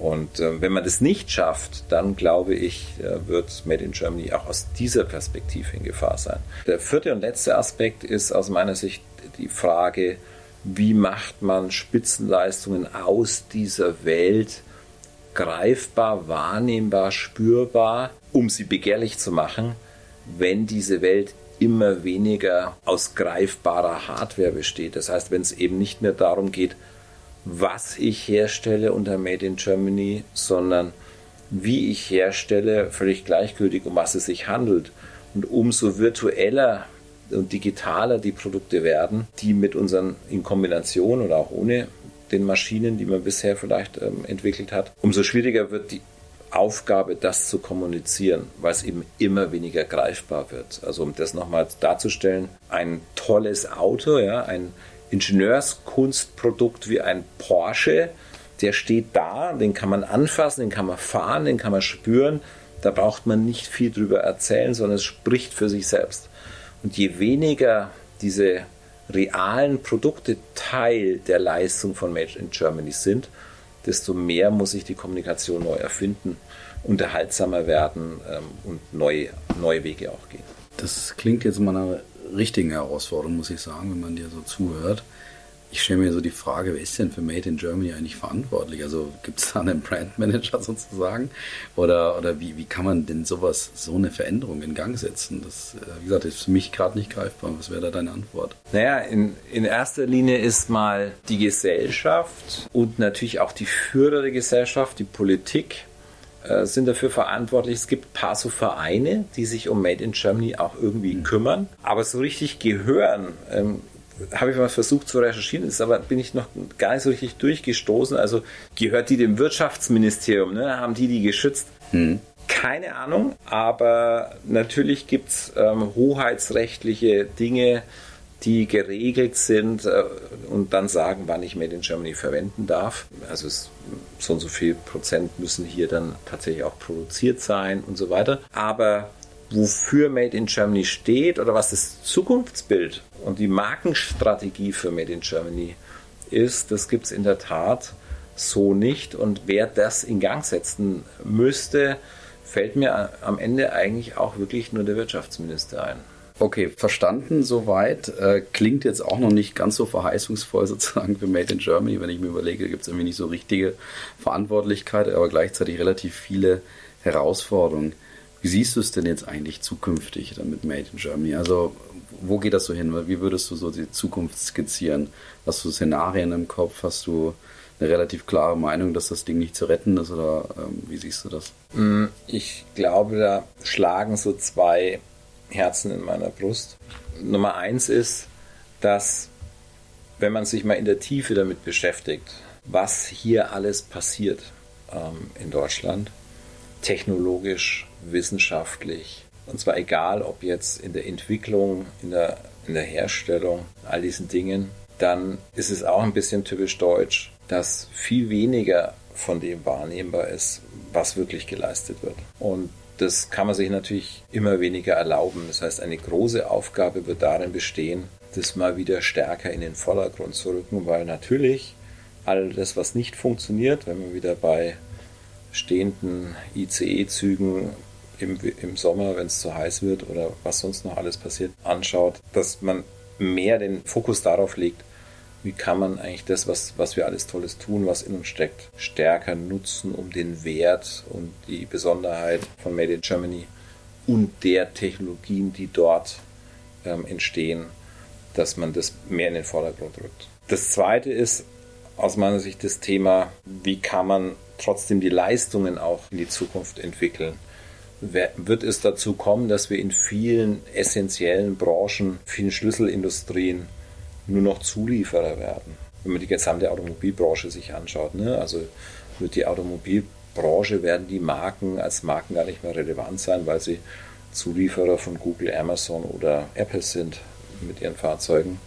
Und äh, wenn man das nicht schafft, dann glaube ich, äh, wird Made in Germany auch aus dieser Perspektive in Gefahr sein. Der vierte und letzte Aspekt ist aus meiner Sicht die Frage, wie macht man Spitzenleistungen aus dieser Welt greifbar, wahrnehmbar, spürbar, um sie begehrlich zu machen, wenn diese Welt immer weniger aus greifbarer Hardware besteht. Das heißt, wenn es eben nicht mehr darum geht, was ich herstelle unter Made in Germany, sondern wie ich herstelle, völlig gleichgültig, um was es sich handelt. Und umso virtueller und digitaler die Produkte werden, die mit unseren in Kombination oder auch ohne den Maschinen, die man bisher vielleicht ähm, entwickelt hat, umso schwieriger wird die Aufgabe, das zu kommunizieren, weil es eben immer weniger greifbar wird. Also um das nochmal darzustellen, ein tolles Auto, ja, ein Ingenieurskunstprodukt wie ein Porsche, der steht da, den kann man anfassen, den kann man fahren, den kann man spüren. Da braucht man nicht viel drüber erzählen, sondern es spricht für sich selbst. Und je weniger diese realen Produkte Teil der Leistung von Made in Germany sind, desto mehr muss sich die Kommunikation neu erfinden, unterhaltsamer werden ähm, und neue, neue Wege auch gehen. Das klingt jetzt mal richtigen Herausforderung, muss ich sagen, wenn man dir so zuhört. Ich stelle mir so die Frage, wer ist denn für Made in Germany eigentlich verantwortlich? Also gibt es da einen Brandmanager sozusagen? Oder, oder wie, wie kann man denn sowas, so eine Veränderung in Gang setzen? Das, äh, wie gesagt, ist für mich gerade nicht greifbar. Was wäre da deine Antwort? Naja, in, in erster Linie ist mal die Gesellschaft und natürlich auch die Führer der Gesellschaft, die Politik, äh, sind dafür verantwortlich. Es gibt ein paar so Vereine, die sich um Made in Germany auch irgendwie mhm. kümmern. Aber so richtig gehören ähm, habe ich mal versucht zu recherchieren, ist aber bin ich noch gar nicht so richtig durchgestoßen. Also gehört die dem Wirtschaftsministerium, ne? haben die die geschützt? Hm. Keine Ahnung, aber natürlich gibt es ähm, hoheitsrechtliche Dinge, die geregelt sind äh, und dann sagen, wann ich Made in Germany verwenden darf. Also es, so und so viel Prozent müssen hier dann tatsächlich auch produziert sein und so weiter. Aber wofür Made in Germany steht oder was das Zukunftsbild und die Markenstrategie für Made in Germany ist, das gibt es in der Tat so nicht. Und wer das in Gang setzen müsste, fällt mir am Ende eigentlich auch wirklich nur der Wirtschaftsminister ein. Okay, verstanden soweit. Äh, klingt jetzt auch noch nicht ganz so verheißungsvoll sozusagen für Made in Germany, wenn ich mir überlege, gibt es irgendwie nicht so richtige Verantwortlichkeit, aber gleichzeitig relativ viele Herausforderungen. Wie siehst du es denn jetzt eigentlich zukünftig dann mit Made in Germany? Also wo geht das so hin? Wie würdest du so die Zukunft skizzieren? Hast du Szenarien im Kopf? Hast du eine relativ klare Meinung, dass das Ding nicht zu retten ist? Oder ähm, wie siehst du das? Mm, ich glaube, da schlagen so zwei Herzen in meiner Brust. Nummer eins ist, dass wenn man sich mal in der Tiefe damit beschäftigt, was hier alles passiert ähm, in Deutschland, technologisch, wissenschaftlich. Und zwar egal, ob jetzt in der Entwicklung, in der, in der Herstellung, all diesen Dingen, dann ist es auch ein bisschen typisch deutsch, dass viel weniger von dem wahrnehmbar ist, was wirklich geleistet wird. Und das kann man sich natürlich immer weniger erlauben. Das heißt, eine große Aufgabe wird darin bestehen, das mal wieder stärker in den Vordergrund zu rücken, weil natürlich all das, was nicht funktioniert, wenn wir wieder bei stehenden ICE-Zügen im, im Sommer, wenn es zu heiß wird oder was sonst noch alles passiert, anschaut, dass man mehr den Fokus darauf legt, wie kann man eigentlich das, was, was wir alles Tolles tun, was in uns steckt, stärker nutzen, um den Wert und die Besonderheit von Made in Germany und der Technologien, die dort ähm, entstehen, dass man das mehr in den Vordergrund rückt. Das zweite ist aus meiner Sicht das Thema, wie kann man trotzdem die Leistungen auch in die Zukunft entwickeln. Wird es dazu kommen, dass wir in vielen essentiellen Branchen, vielen Schlüsselindustrien nur noch Zulieferer werden? Wenn man die gesamte Automobilbranche sich anschaut, ne? also wird die Automobilbranche, werden die Marken als Marken gar nicht mehr relevant sein, weil sie Zulieferer von Google, Amazon oder Apple sind mit ihren Fahrzeugen.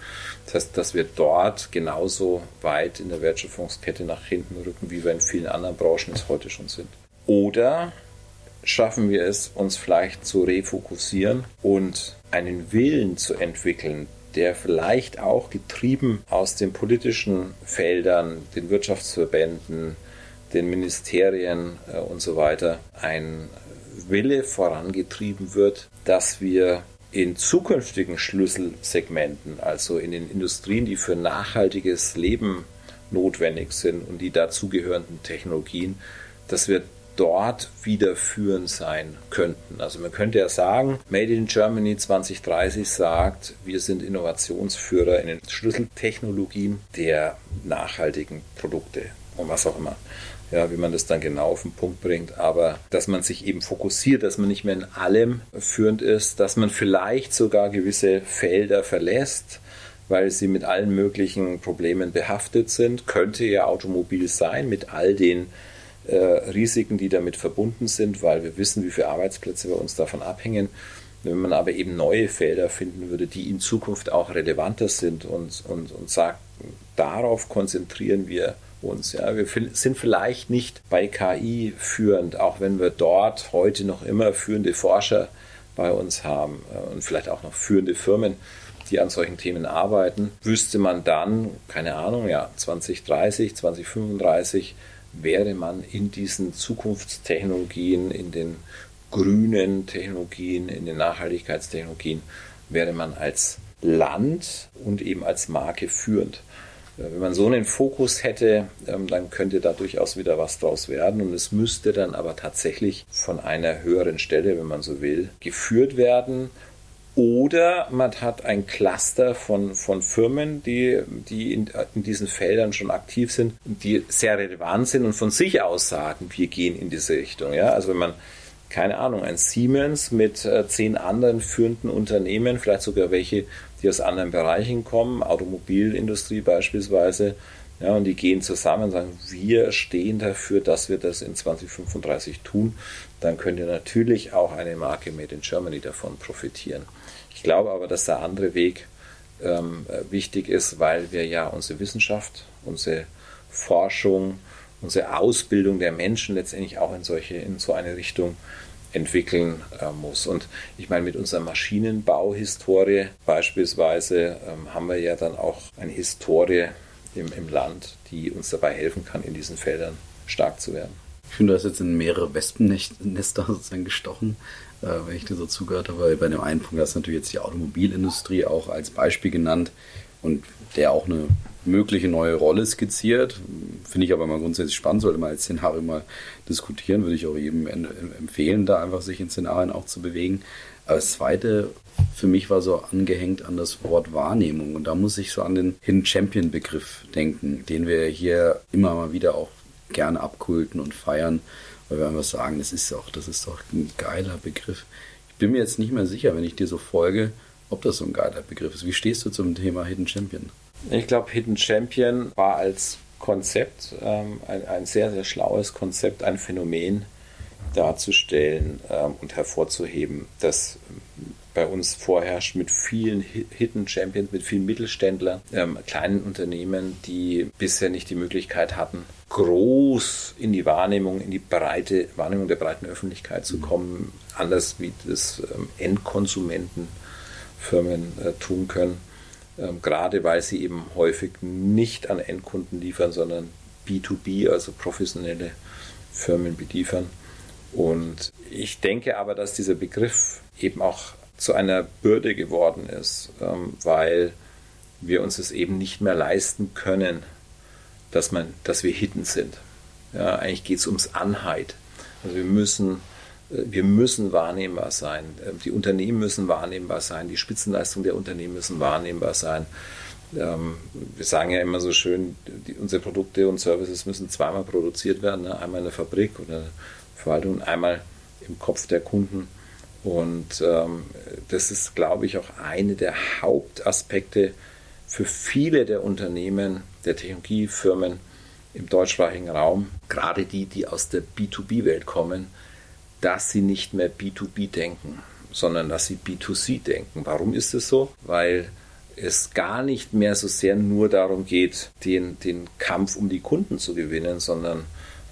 Das heißt, dass wir dort genauso weit in der Wertschöpfungskette nach hinten rücken, wie wir in vielen anderen Branchen es heute schon sind. Oder schaffen wir es, uns vielleicht zu refokussieren und einen Willen zu entwickeln, der vielleicht auch getrieben aus den politischen Feldern, den Wirtschaftsverbänden, den Ministerien äh, und so weiter, ein Wille vorangetrieben wird, dass wir in zukünftigen Schlüsselsegmenten, also in den Industrien, die für nachhaltiges Leben notwendig sind und die dazugehörenden Technologien, dass wir dort wieder führend sein könnten. Also man könnte ja sagen, Made in Germany 2030 sagt, wir sind Innovationsführer in den Schlüsseltechnologien der nachhaltigen Produkte und was auch immer. ja, wie man das dann genau auf den Punkt bringt, aber dass man sich eben fokussiert, dass man nicht mehr in allem führend ist, dass man vielleicht sogar gewisse Felder verlässt, weil sie mit allen möglichen Problemen behaftet sind. Könnte ja Automobil sein mit all den äh, Risiken, die damit verbunden sind, weil wir wissen, wie viele Arbeitsplätze bei uns davon abhängen. Wenn man aber eben neue Felder finden würde, die in Zukunft auch relevanter sind und, und, und sagt, darauf konzentrieren wir uns. Ja. Wir sind vielleicht nicht bei KI führend, auch wenn wir dort heute noch immer führende Forscher bei uns haben äh, und vielleicht auch noch führende Firmen, die an solchen Themen arbeiten, wüsste man dann, keine Ahnung, ja, 2030, 2035 wäre man in diesen Zukunftstechnologien, in den grünen Technologien, in den Nachhaltigkeitstechnologien, wäre man als Land und eben als Marke führend. Äh, wenn man so einen Fokus hätte, ähm, dann könnte da durchaus wieder was draus werden. Und es müsste dann aber tatsächlich von einer höheren Stelle, wenn man so will, geführt werden oder man hat ein Cluster von, von Firmen, die, die in, in diesen Feldern schon aktiv sind, die sehr relevant sind und von sich aus sagen, wir gehen in diese Richtung. Ja? Also wenn man, keine Ahnung, ein Siemens mit äh, zehn anderen führenden Unternehmen, vielleicht sogar welche, die aus anderen Bereichen kommen, Automobilindustrie beispielsweise, ja, und die gehen zusammen und sagen, wir stehen dafür, dass wir das in 2035 tun. Dann könnte natürlich auch eine Marke Made in Germany davon profitieren. Ich glaube aber, dass der andere Weg ähm, wichtig ist, weil wir ja unsere Wissenschaft, unsere Forschung, unsere Ausbildung der Menschen letztendlich auch in solche, in so eine Richtung entwickeln äh, muss. Und ich meine, mit unserer Maschinenbauhistorie beispielsweise ähm, haben wir ja dann auch eine Historie im, im Land, die uns dabei helfen kann, in diesen Feldern stark zu werden. Ich finde, du hast jetzt in mehrere Wespennester sozusagen gestochen, wenn ich dir so zugehört habe. Bei dem einen Punkt hast du natürlich jetzt die Automobilindustrie auch als Beispiel genannt und der auch eine mögliche neue Rolle skizziert. Finde ich aber mal grundsätzlich spannend, sollte man als Szenario mal diskutieren, würde ich auch jedem empfehlen, da einfach sich in Szenarien auch zu bewegen. Aber das zweite für mich war so angehängt an das Wort Wahrnehmung. Und da muss ich so an den Hidden Champion Begriff denken, den wir hier immer mal wieder auch gerne abkulten und feiern, weil wir sagen, das ist doch, das ist doch ein geiler Begriff. Ich bin mir jetzt nicht mehr sicher, wenn ich dir so folge, ob das so ein geiler Begriff ist. Wie stehst du zum Thema Hidden Champion? Ich glaube, Hidden Champion war als Konzept ähm, ein, ein, sehr, sehr schlaues Konzept, ein Phänomen darzustellen ähm, und hervorzuheben, das bei uns vorherrscht mit vielen Hidden Champions, mit vielen Mittelständlern, ähm, kleinen Unternehmen, die bisher nicht die Möglichkeit hatten, groß in die Wahrnehmung, in die breite Wahrnehmung der breiten Öffentlichkeit zu kommen, anders wie das ähm, Endkonsumentenfirmen äh, tun können, ähm, gerade weil sie eben häufig nicht an Endkunden liefern, sondern B2B, also professionelle Firmen beliefern. Und ich denke aber, dass dieser Begriff eben auch zu einer Bürde geworden ist, ähm, weil wir uns es eben nicht mehr leisten können, dass, man, dass wir hidden sind. Ja, eigentlich geht es ums Anheit. Also wir müssen, äh, wir müssen wahrnehmbar sein. Ähm, die Unternehmen müssen wahrnehmbar sein. Die Spitzenleistungen der Unternehmen müssen wahrnehmbar sein. Ähm, wir sagen ja immer so schön, die, unsere Produkte und Services müssen zweimal produziert werden. Ne? Einmal in der Fabrik oder Verwaltung und einmal im Kopf der Kunden. Und ähm, das ist, glaube ich, auch eine der Hauptaspekte für viele der Unternehmen, der Technologiefirmen im deutschsprachigen Raum, gerade die, die aus der B2B-Welt kommen, dass sie nicht mehr B2B denken, sondern dass sie B2C denken. Warum ist es so? Weil es gar nicht mehr so sehr nur darum geht, den, den Kampf um die Kunden zu gewinnen, sondern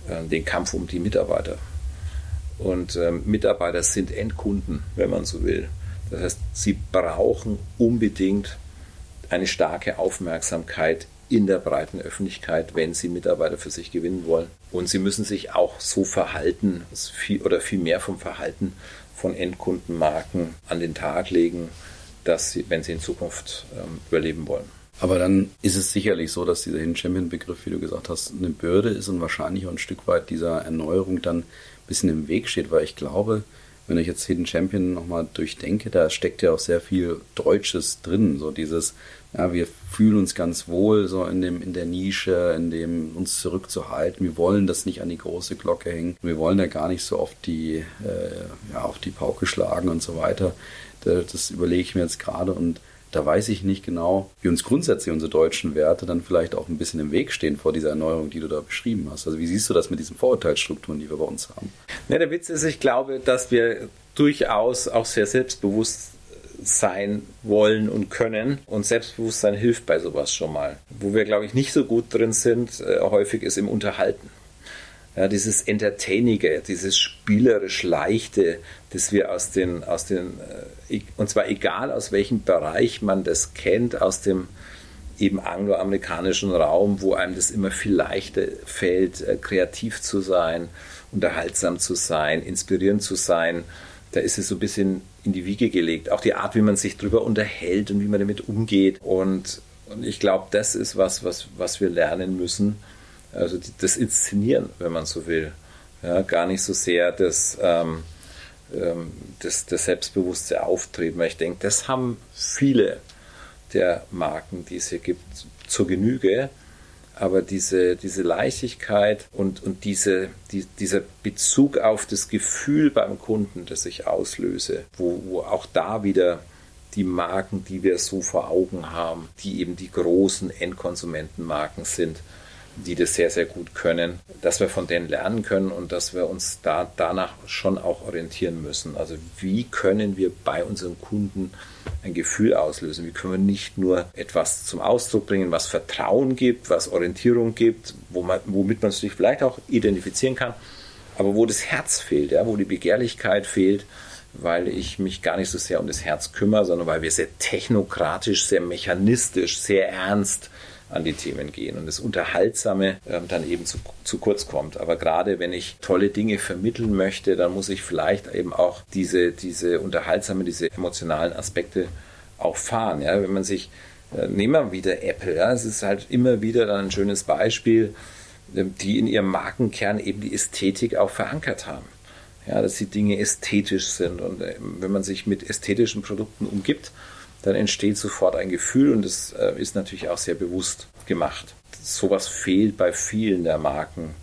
äh, den Kampf um die Mitarbeiter. Und ähm, Mitarbeiter sind Endkunden, wenn man so will. Das heißt, sie brauchen unbedingt eine starke Aufmerksamkeit in der breiten Öffentlichkeit, wenn sie Mitarbeiter für sich gewinnen wollen. Und sie müssen sich auch so verhalten oder viel mehr vom Verhalten von Endkundenmarken an den Tag legen, dass sie, wenn sie in Zukunft ähm, überleben wollen. Aber dann ist es sicherlich so, dass dieser Hidden Champion Begriff, wie du gesagt hast, eine Bürde ist und wahrscheinlich auch ein Stück weit dieser Erneuerung dann bisschen im Weg steht, weil ich glaube, wenn ich jetzt Hidden Champion nochmal durchdenke, da steckt ja auch sehr viel Deutsches drin. So dieses, ja, wir fühlen uns ganz wohl so in dem, in der Nische, in dem uns zurückzuhalten. Wir wollen das nicht an die große Glocke hängen. Wir wollen da gar nicht so auf die, äh, ja, auf die Pauke schlagen und so weiter. Das überlege ich mir jetzt gerade und da weiß ich nicht genau, wie uns grundsätzlich unsere deutschen Werte dann vielleicht auch ein bisschen im Weg stehen vor dieser Erneuerung, die du da beschrieben hast. Also wie siehst du das mit diesen Vorurteilsstrukturen, die wir bei uns haben? Ja, der Witz ist, ich glaube, dass wir durchaus auch sehr selbstbewusst sein wollen und können. Und Selbstbewusstsein hilft bei sowas schon mal. Wo wir, glaube ich, nicht so gut drin sind, äh, häufig ist im Unterhalten. Ja, dieses Entertainige, dieses spielerisch Leichte, das wir aus den, aus den, äh, und zwar egal aus welchem Bereich man das kennt, aus dem eben angloamerikanischen Raum, wo einem das immer viel leichter fällt, äh, kreativ zu sein, unterhaltsam zu sein, inspirierend zu sein. Da ist es so ein bisschen in die Wiege gelegt. Auch die Art, wie man sich darüber unterhält und wie man damit umgeht. Und, und ich glaube, das ist was, was, was wir lernen müssen also das Inszenieren, wenn man so will. Ja, gar nicht so sehr das, ähm, das, das selbstbewusste Auftreten. Weil ich denke, das haben viele der Marken, die es hier gibt, zur Genüge. Aber diese, diese Leichtigkeit und, und diese, die, dieser Bezug auf das Gefühl beim Kunden, das ich auslöse, wo, wo auch da wieder die Marken, die wir so vor Augen haben, die eben die großen Endkonsumentenmarken sind, die das sehr, sehr gut können, dass wir von denen lernen können und dass wir uns da danach schon auch orientieren müssen. Also wie können wir bei unseren Kunden ein Gefühl auslösen? Wie können wir nicht nur etwas zum Ausdruck bringen, was Vertrauen gibt, was Orientierung gibt, wo man, womit man sich vielleicht auch identifizieren kann, aber wo das Herz fehlt, ja, wo die Begehrlichkeit fehlt, weil ich mich gar nicht so sehr um das Herz kümmere, sondern weil wir sehr technokratisch, sehr mechanistisch, sehr ernst an die Themen gehen und das Unterhaltsame ähm, dann eben zu, zu kurz kommt. Aber gerade wenn ich tolle Dinge vermitteln möchte, dann muss ich vielleicht eben auch diese, diese unterhaltsamen, diese emotionalen Aspekte auch fahren. Ja? Wenn man sich, äh, nehmen wir wieder Apple, ja? es ist halt immer wieder dann ein schönes Beispiel, äh, die in ihrem Markenkern eben die Ästhetik auch verankert haben. Ja, dass die Dinge ästhetisch sind und äh, wenn man sich mit ästhetischen Produkten umgibt, dann entsteht sofort ein Gefühl und das äh, ist natürlich auch sehr bewusst gemacht. Sowas fehlt bei vielen der Marken,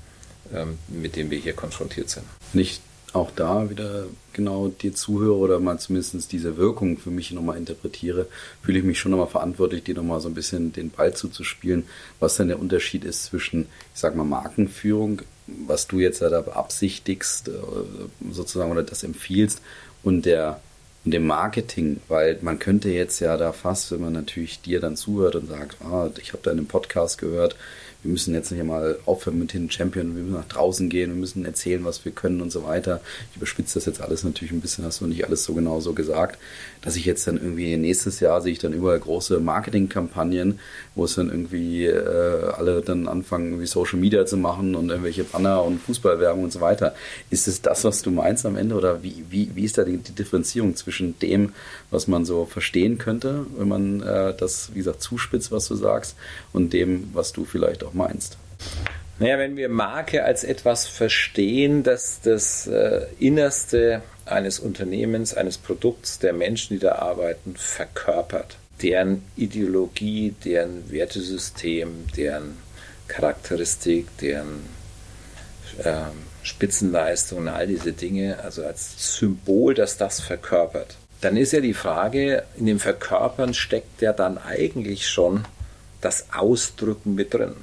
ähm, mit denen wir hier konfrontiert sind. Nicht auch da wieder genau dir zuhöre oder mal zumindest diese Wirkung für mich nochmal interpretiere, fühle ich mich schon nochmal verantwortlich, dir nochmal so ein bisschen den Ball zuzuspielen, was denn der Unterschied ist zwischen, ich sag mal, Markenführung, was du jetzt da beabsichtigst, äh, sozusagen, oder das empfiehlst, und der und dem Marketing, weil man könnte jetzt ja da fast, wenn man natürlich dir dann zuhört und sagt, ah, ich habe da in Podcast gehört, wir müssen jetzt nicht mal aufhören mit den Champion, wir müssen nach draußen gehen, wir müssen erzählen, was wir können und so weiter. Ich überspitze das jetzt alles natürlich ein bisschen, hast du nicht alles so genau so gesagt, dass ich jetzt dann irgendwie nächstes Jahr sehe ich dann überall große Marketingkampagnen, wo es dann irgendwie äh, alle dann anfangen, irgendwie Social Media zu machen und irgendwelche Banner und Fußballwerbung und so weiter. Ist es das, was du meinst am Ende oder wie, wie, wie ist da die, die Differenzierung zwischen dem, was man so verstehen könnte, wenn man äh, das, wie gesagt, zuspitzt, was du sagst, und dem, was du vielleicht auch meinst. Naja, wenn wir Marke als etwas verstehen, dass das äh, Innerste eines Unternehmens, eines Produkts, der Menschen, die da arbeiten, verkörpert, deren Ideologie, deren Wertesystem, deren Charakteristik, deren äh, Spitzenleistungen, all diese Dinge, also als Symbol, dass das verkörpert, dann ist ja die Frage, in dem Verkörpern steckt ja dann eigentlich schon das Ausdrücken mit drin.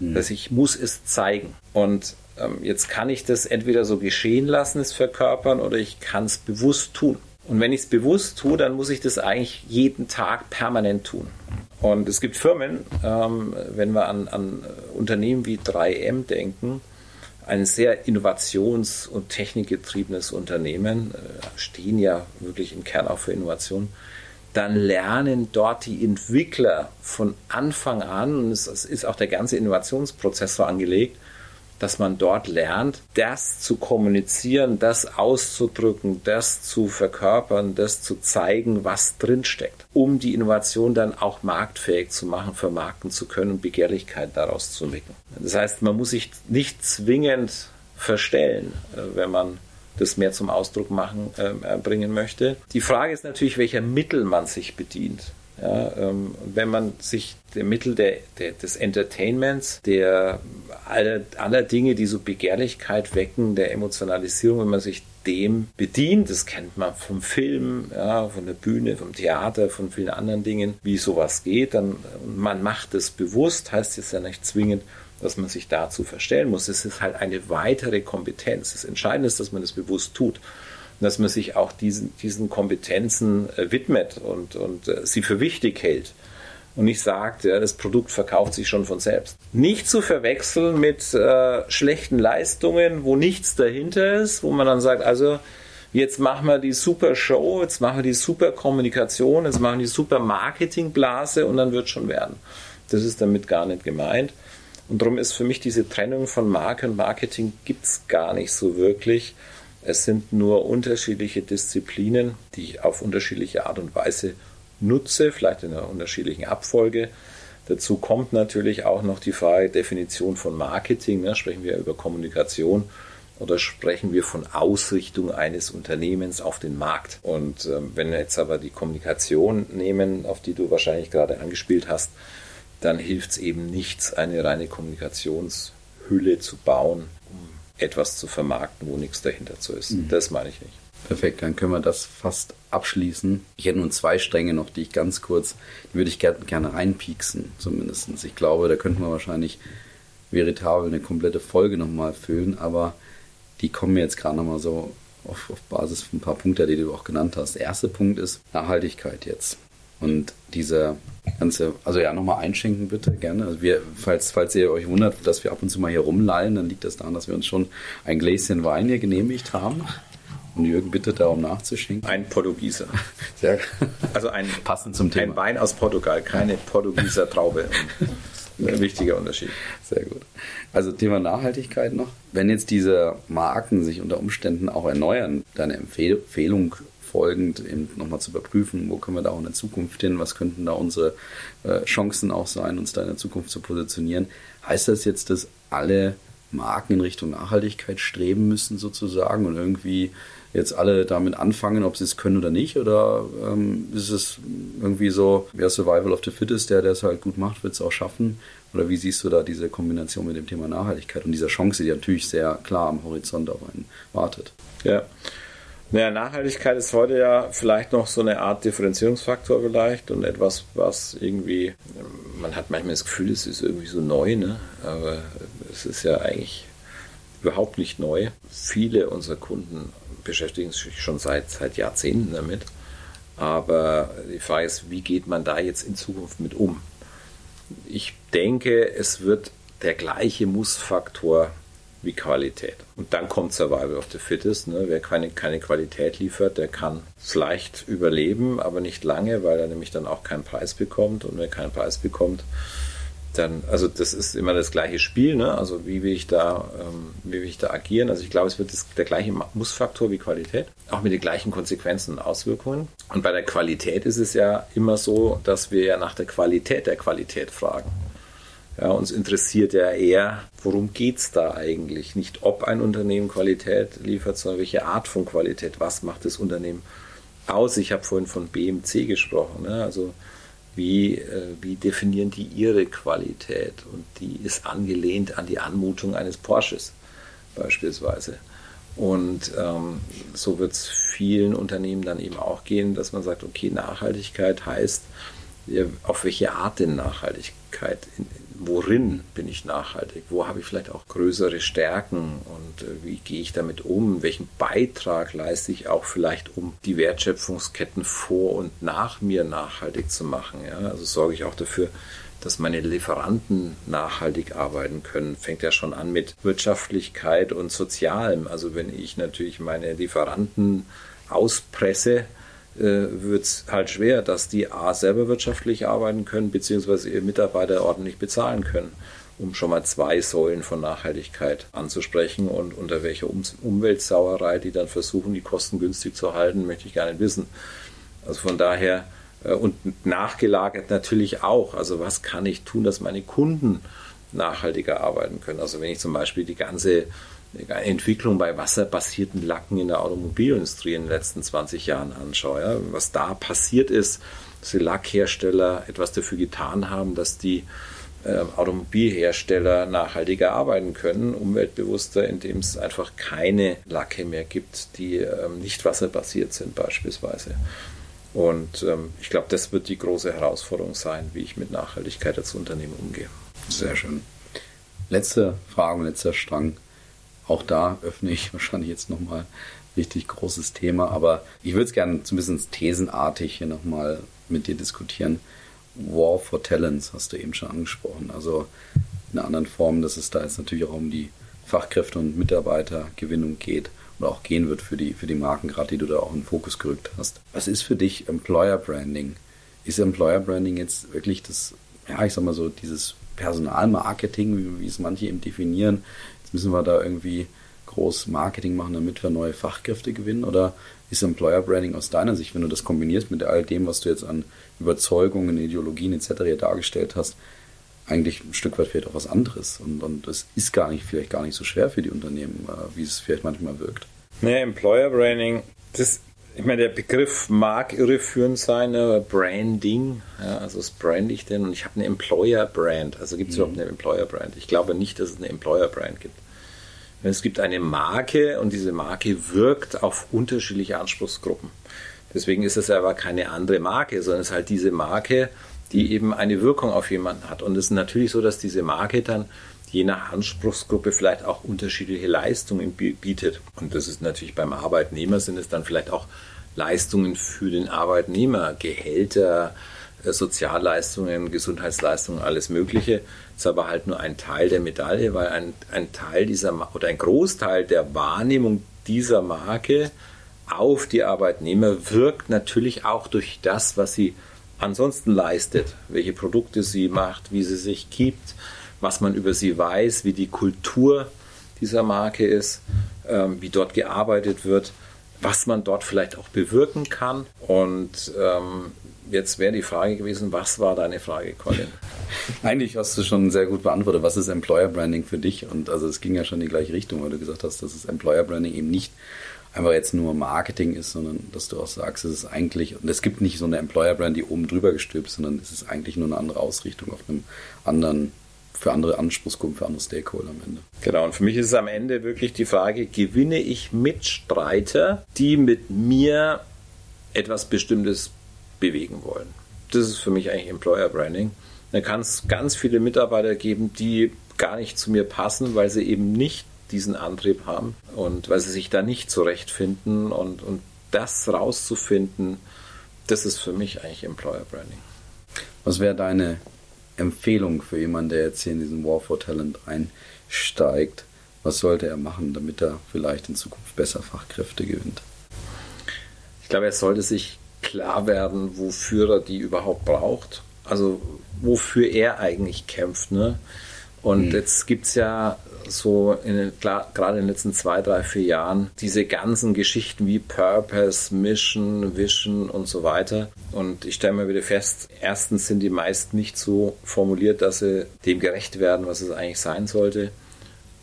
Mhm. Dass ich muss es zeigen. Und ähm, jetzt kann ich das entweder so geschehen lassen, es verkörpern, oder ich kann es bewusst tun. Und wenn ich es bewusst tue, dann muss ich das eigentlich jeden Tag permanent tun. Und es gibt Firmen, ähm, wenn wir an, an Unternehmen wie 3M denken, ein sehr innovations- und technikgetriebenes Unternehmen, äh, stehen ja wirklich im Kern auch für Innovation, dann lernen dort die Entwickler von Anfang an, und es ist auch der ganze Innovationsprozess so angelegt, dass man dort lernt, das zu kommunizieren, das auszudrücken, das zu verkörpern, das zu zeigen, was drinsteckt, um die Innovation dann auch marktfähig zu machen, vermarkten zu können und Begehrlichkeit daraus zu entwickeln. Das heißt, man muss sich nicht zwingend verstellen, äh, wenn man das mehr zum Ausdruck machen, äh, bringen möchte. Die Frage ist natürlich, welcher Mittel man sich bedient. Ja, ähm, wenn man sich der Mittel der, der, des Entertainments, der aller, aller Dinge, die so Begehrlichkeit wecken, der Emotionalisierung, wenn man sich dem bedient, das kennt man vom Film, ja, von der Bühne, vom Theater, von vielen anderen Dingen, wie sowas geht, dann man macht es bewusst, heißt jetzt ja nicht zwingend, dass man sich dazu verstellen muss. Es ist halt eine weitere Kompetenz. Das Entscheidende ist, dass man es das bewusst tut dass man sich auch diesen, diesen Kompetenzen äh, widmet und, und äh, sie für wichtig hält und nicht sagt, ja, das Produkt verkauft sich schon von selbst. Nicht zu verwechseln mit äh, schlechten Leistungen, wo nichts dahinter ist, wo man dann sagt, also jetzt machen wir die super Show, jetzt machen wir die super Kommunikation, jetzt machen wir die super Marketingblase und dann wird schon werden. Das ist damit gar nicht gemeint. Und darum ist für mich diese Trennung von Marke und Marketing gibt es gar nicht so wirklich. Es sind nur unterschiedliche Disziplinen, die ich auf unterschiedliche Art und Weise nutze, vielleicht in einer unterschiedlichen Abfolge. Dazu kommt natürlich auch noch die Frage Definition von Marketing. Ne? Sprechen wir über Kommunikation oder sprechen wir von Ausrichtung eines Unternehmens auf den Markt? Und äh, wenn wir jetzt aber die Kommunikation nehmen, auf die du wahrscheinlich gerade angespielt hast, dann hilft es eben nichts, eine reine Kommunikationshülle zu bauen, etwas zu vermarkten, wo nichts dahinter zu ist. Mhm. Das meine ich nicht. Perfekt, dann können wir das fast abschließen. Ich hätte nun zwei Stränge noch, die ich ganz kurz, die würde ich gerne, gerne reinpieksen, zumindest. Ich glaube, da könnten wir wahrscheinlich veritabel eine komplette Folge nochmal füllen, aber die kommen mir jetzt gerade nochmal so auf, auf Basis von ein paar Punkte, die du auch genannt hast. Der erste Punkt ist Nachhaltigkeit jetzt. Und dieser ganze, also ja, nochmal einschenken bitte, gerne. Also wir, falls, falls ihr euch wundert, dass wir ab und zu mal hier rumlallen, dann liegt das daran, dass wir uns schon ein Gläschen Wein hier genehmigt haben. Und Jürgen bittet darum nachzuschenken. Ein Portugieser. Sehr, also ein, passend zum Thema. Ein Wein aus Portugal, keine Portugieser Traube. Ein wichtiger Unterschied. Sehr gut. Also Thema Nachhaltigkeit noch. Wenn jetzt diese Marken sich unter Umständen auch erneuern, deine Empfehlung folgend eben nochmal zu überprüfen, wo können wir da auch in der Zukunft hin, was könnten da unsere äh, Chancen auch sein, uns da in der Zukunft zu positionieren. Heißt das jetzt, dass alle Marken in Richtung Nachhaltigkeit streben müssen sozusagen und irgendwie jetzt alle damit anfangen, ob sie es können oder nicht? Oder ähm, ist es irgendwie so, wer Survival of the Fittest, der, der es halt gut macht, wird es auch schaffen? Oder wie siehst du da diese Kombination mit dem Thema Nachhaltigkeit und dieser Chance, die natürlich sehr klar am Horizont auf einen wartet? Ja, naja, Nachhaltigkeit ist heute ja vielleicht noch so eine Art Differenzierungsfaktor vielleicht und etwas, was irgendwie, man hat manchmal das Gefühl, es ist irgendwie so neu, ne? aber es ist ja eigentlich überhaupt nicht neu. Viele unserer Kunden beschäftigen sich schon seit, seit Jahrzehnten damit. Aber die Frage ist, wie geht man da jetzt in Zukunft mit um? Ich denke, es wird der gleiche Mussfaktor wie Qualität. Und dann kommt Survival of the Fittest. Ne? Wer keine, keine Qualität liefert, der kann es leicht überleben, aber nicht lange, weil er nämlich dann auch keinen Preis bekommt. Und wer keinen Preis bekommt, dann, also das ist immer das gleiche Spiel, ne? Also wie will ich da, ähm, wie will ich da agieren? Also ich glaube, es wird das, der gleiche Mussfaktor wie Qualität, auch mit den gleichen Konsequenzen und Auswirkungen. Und bei der Qualität ist es ja immer so, dass wir ja nach der Qualität der Qualität fragen. Ja, uns interessiert ja eher, worum geht es da eigentlich? Nicht, ob ein Unternehmen Qualität liefert, sondern welche Art von Qualität. Was macht das Unternehmen aus? Ich habe vorhin von BMC gesprochen. Ne? Also wie, äh, wie definieren die ihre Qualität? Und die ist angelehnt an die Anmutung eines Porsches beispielsweise. Und ähm, so wird es vielen Unternehmen dann eben auch gehen, dass man sagt, okay, Nachhaltigkeit heißt, auf welche Art denn Nachhaltigkeit? In, worin bin ich nachhaltig? Wo habe ich vielleicht auch größere Stärken und äh, wie gehe ich damit um? Welchen Beitrag leiste ich auch vielleicht, um die Wertschöpfungsketten vor und nach mir nachhaltig zu machen? Ja? Also sorge ich auch dafür, dass meine Lieferanten nachhaltig arbeiten können. Fängt ja schon an mit Wirtschaftlichkeit und Sozialem. Also wenn ich natürlich meine Lieferanten auspresse, wird es halt schwer, dass die A selber wirtschaftlich arbeiten können, beziehungsweise ihre Mitarbeiter ordentlich bezahlen können, um schon mal zwei Säulen von Nachhaltigkeit anzusprechen und unter welcher um Umweltsauerei die dann versuchen, die Kosten günstig zu halten, möchte ich gar nicht wissen. Also von daher äh, und nachgelagert natürlich auch. Also was kann ich tun, dass meine Kunden nachhaltiger arbeiten können? Also wenn ich zum Beispiel die ganze Entwicklung bei wasserbasierten Lacken in der Automobilindustrie in den letzten 20 Jahren anschaue, ja, was da passiert ist, dass die Lackhersteller etwas dafür getan haben, dass die äh, Automobilhersteller nachhaltiger arbeiten können, umweltbewusster, indem es einfach keine Lacke mehr gibt, die ähm, nicht wasserbasiert sind beispielsweise. Und ähm, ich glaube, das wird die große Herausforderung sein, wie ich mit Nachhaltigkeit als Unternehmen umgehe. Sehr schön. Letzte Frage, letzter Strang. Auch da öffne ich wahrscheinlich jetzt nochmal richtig großes Thema, aber ich würde es gerne bisschen thesenartig hier nochmal mit dir diskutieren. War for Talents hast du eben schon angesprochen. Also in einer anderen Form, dass es da jetzt natürlich auch um die Fachkräfte- und Mitarbeitergewinnung geht oder auch gehen wird für die, für die Marken, gerade die du da auch in den Fokus gerückt hast. Was ist für dich Employer Branding? Ist Employer Branding jetzt wirklich das, ja, ich sag mal so, dieses Personalmarketing, wie, wie es manche eben definieren? Müssen wir da irgendwie groß Marketing machen, damit wir neue Fachkräfte gewinnen? Oder ist Employer Branding aus deiner Sicht, wenn du das kombinierst mit all dem, was du jetzt an Überzeugungen, Ideologien etc. dargestellt hast, eigentlich ein Stück weit vielleicht auch was anderes. Und, und es ist gar nicht, vielleicht gar nicht so schwer für die Unternehmen, äh, wie es vielleicht manchmal wirkt. Naja, Employer Branding, das, ich meine, der Begriff mag irreführend sein, ne? Branding, ja, also was brand ich denn? Und ich habe eine Employer Brand. Also gibt es mhm. überhaupt eine Employer Brand? Ich glaube nicht, dass es eine Employer Brand gibt. Es gibt eine Marke und diese Marke wirkt auf unterschiedliche Anspruchsgruppen. Deswegen ist es aber keine andere Marke, sondern es ist halt diese Marke, die eben eine Wirkung auf jemanden hat. Und es ist natürlich so, dass diese Marke dann je nach Anspruchsgruppe vielleicht auch unterschiedliche Leistungen bietet. Und das ist natürlich beim Arbeitnehmer sind es dann vielleicht auch Leistungen für den Arbeitnehmer, Gehälter, Sozialleistungen, Gesundheitsleistungen, alles Mögliche. Das ist aber halt nur ein Teil der Medaille, weil ein, ein Teil dieser oder ein Großteil der Wahrnehmung dieser Marke auf die Arbeitnehmer wirkt natürlich auch durch das, was sie ansonsten leistet, welche Produkte sie macht, wie sie sich gibt, was man über sie weiß, wie die Kultur dieser Marke ist, ähm, wie dort gearbeitet wird, was man dort vielleicht auch bewirken kann. Und ähm, jetzt wäre die Frage gewesen, was war deine Frage, Colin? Eigentlich hast du schon sehr gut beantwortet. Was ist Employer Branding für dich? Und also es ging ja schon in die gleiche Richtung, weil du gesagt hast, dass es Employer Branding eben nicht einfach jetzt nur Marketing ist, sondern dass du auch sagst, es ist eigentlich, und es gibt nicht so eine Employer Brand, die oben drüber gestülpt sondern es ist eigentlich nur eine andere Ausrichtung auf einem anderen für andere Anspruchsgruppen, für andere Stakeholder am Ende. Genau, und für mich ist es am Ende wirklich die Frage, gewinne ich Mitstreiter, die mit mir etwas Bestimmtes bewegen wollen. Das ist für mich eigentlich Employer Branding. Da kann es ganz viele Mitarbeiter geben, die gar nicht zu mir passen, weil sie eben nicht diesen Antrieb haben und weil sie sich da nicht zurechtfinden und, und das rauszufinden, das ist für mich eigentlich Employer Branding. Was wäre deine Empfehlung für jemanden, der jetzt hier in diesen War for Talent einsteigt? Was sollte er machen, damit er vielleicht in Zukunft besser Fachkräfte gewinnt? Ich glaube, er sollte sich klar werden, wofür er die überhaupt braucht. Also wofür er eigentlich kämpft. Ne? Und mhm. jetzt gibt es ja so in, gerade in den letzten zwei, drei, vier Jahren diese ganzen Geschichten wie Purpose, Mission, Vision und so weiter. Und ich stelle mir wieder fest, erstens sind die meisten nicht so formuliert, dass sie dem gerecht werden, was es eigentlich sein sollte.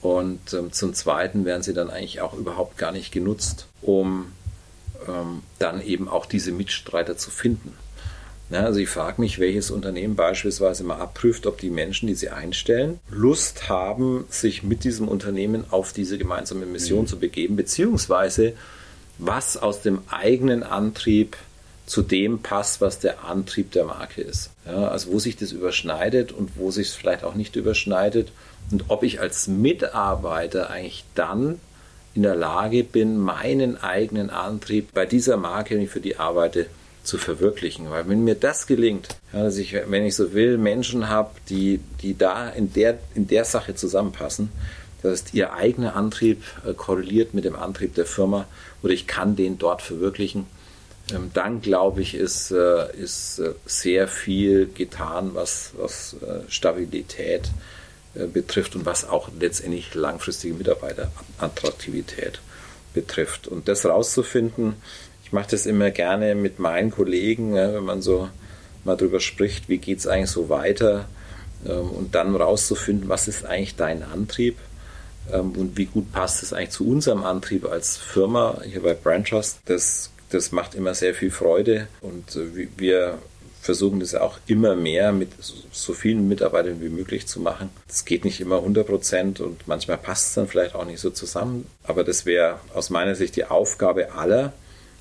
Und ähm, zum Zweiten werden sie dann eigentlich auch überhaupt gar nicht genutzt, um ähm, dann eben auch diese Mitstreiter zu finden. Ja, also ich frage mich, welches Unternehmen beispielsweise mal abprüft, ob die Menschen, die sie einstellen, Lust haben, sich mit diesem Unternehmen auf diese gemeinsame Mission mhm. zu begeben, beziehungsweise was aus dem eigenen Antrieb zu dem passt, was der Antrieb der Marke ist. Ja, also wo sich das überschneidet und wo sich es vielleicht auch nicht überschneidet und ob ich als Mitarbeiter eigentlich dann in der Lage bin, meinen eigenen Antrieb bei dieser Marke, wenn ich für die arbeite, zu verwirklichen. Weil wenn mir das gelingt, ja, dass ich, wenn ich so will, Menschen habe, die, die da in der, in der Sache zusammenpassen, das heißt, ihr eigener Antrieb äh, korreliert mit dem Antrieb der Firma oder ich kann den dort verwirklichen, ähm, dann glaube ich, ist, äh, ist äh, sehr viel getan, was, was Stabilität äh, betrifft und was auch letztendlich langfristige Mitarbeiterattraktivität betrifft. Und das rauszufinden, ich mache das immer gerne mit meinen Kollegen, wenn man so mal drüber spricht, wie geht es eigentlich so weiter ähm, und dann rauszufinden, was ist eigentlich dein Antrieb ähm, und wie gut passt es eigentlich zu unserem Antrieb als Firma hier bei Branchos. Das, das macht immer sehr viel Freude und äh, wir versuchen das auch immer mehr mit so vielen Mitarbeitern wie möglich zu machen. Das geht nicht immer 100 Prozent und manchmal passt es dann vielleicht auch nicht so zusammen. Aber das wäre aus meiner Sicht die Aufgabe aller,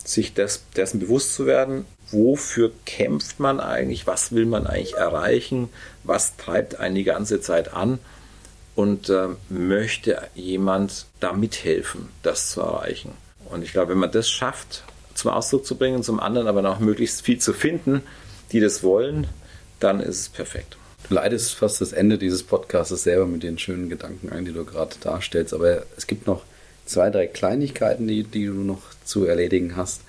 sich des, dessen bewusst zu werden, wofür kämpft man eigentlich, was will man eigentlich erreichen, was treibt einen die ganze Zeit an und äh, möchte jemand da mithelfen, das zu erreichen. Und ich glaube, wenn man das schafft, zum Ausdruck zu bringen, zum anderen aber noch möglichst viel zu finden, die das wollen, dann ist es perfekt. Du leidest fast das Ende dieses Podcasts selber mit den schönen Gedanken ein, die du gerade darstellst. Aber es gibt noch zwei, drei Kleinigkeiten, die, die du noch zu erledigen hast.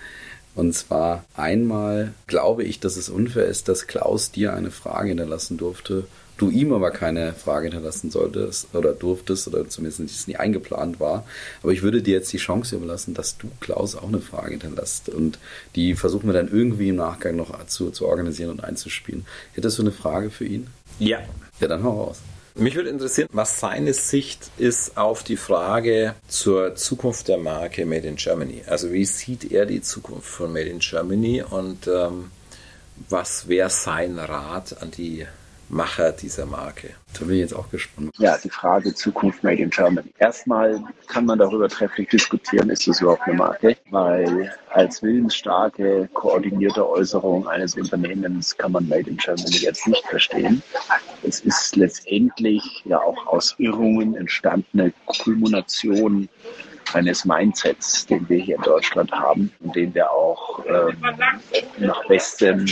Und zwar einmal glaube ich, dass es unfair ist, dass Klaus dir eine Frage hinterlassen durfte, du ihm aber keine Frage hinterlassen solltest oder durftest oder zumindest es nie eingeplant war. Aber ich würde dir jetzt die Chance überlassen, dass du Klaus auch eine Frage hinterlässt und die versuchen wir dann irgendwie im Nachgang noch zu, zu organisieren und einzuspielen. Hättest du eine Frage für ihn? Ja. Ja, dann hau raus. Mich würde interessieren, was seine Sicht ist auf die Frage zur Zukunft der Marke Made in Germany. Also wie sieht er die Zukunft von Made in Germany und ähm, was wäre sein Rat an die Macher dieser Marke? Da bin ich jetzt auch gespannt. Ja, die Frage Zukunft Made in Germany. Erstmal kann man darüber trefflich diskutieren, ist das überhaupt eine Marke? Weil als willensstarke, koordinierte Äußerung eines Unternehmens kann man Made in Germany jetzt nicht verstehen. Es ist letztendlich ja auch aus Irrungen entstandene Kulmination eines Mindsets, den wir hier in Deutschland haben und den wir auch ähm, nach bestem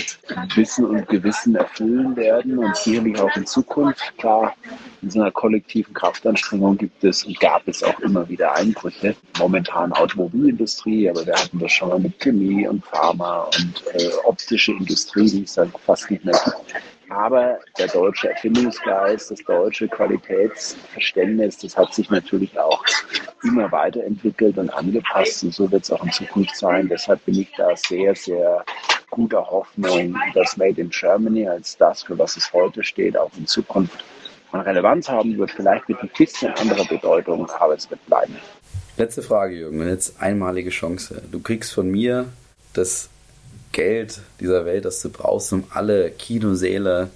Wissen und Gewissen erfüllen werden und sicherlich auch in Zukunft. Klar, in so einer kollektiven Kraftanstrengung gibt es und gab es auch immer wieder Einbrüche. Momentan Automobilindustrie, aber wir hatten das schon mal mit Chemie und Pharma und äh, optische Industrie, die es dann fast nicht mehr gibt. Aber der deutsche Erfindungsgeist, das deutsche Qualitätsverständnis, das hat sich natürlich auch immer weiterentwickelt und angepasst. Und so wird es auch in Zukunft sein. Deshalb bin ich da sehr, sehr guter Hoffnung, dass Made in Germany als das, für was es heute steht, auch in Zukunft an Relevanz haben wird. Vielleicht mit ein bisschen anderer Bedeutung, aber es wird bleiben. Letzte Frage, Jürgen. Jetzt einmalige Chance. Du kriegst von mir das Geld dieser Welt, das du brauchst, um alle Kinosäle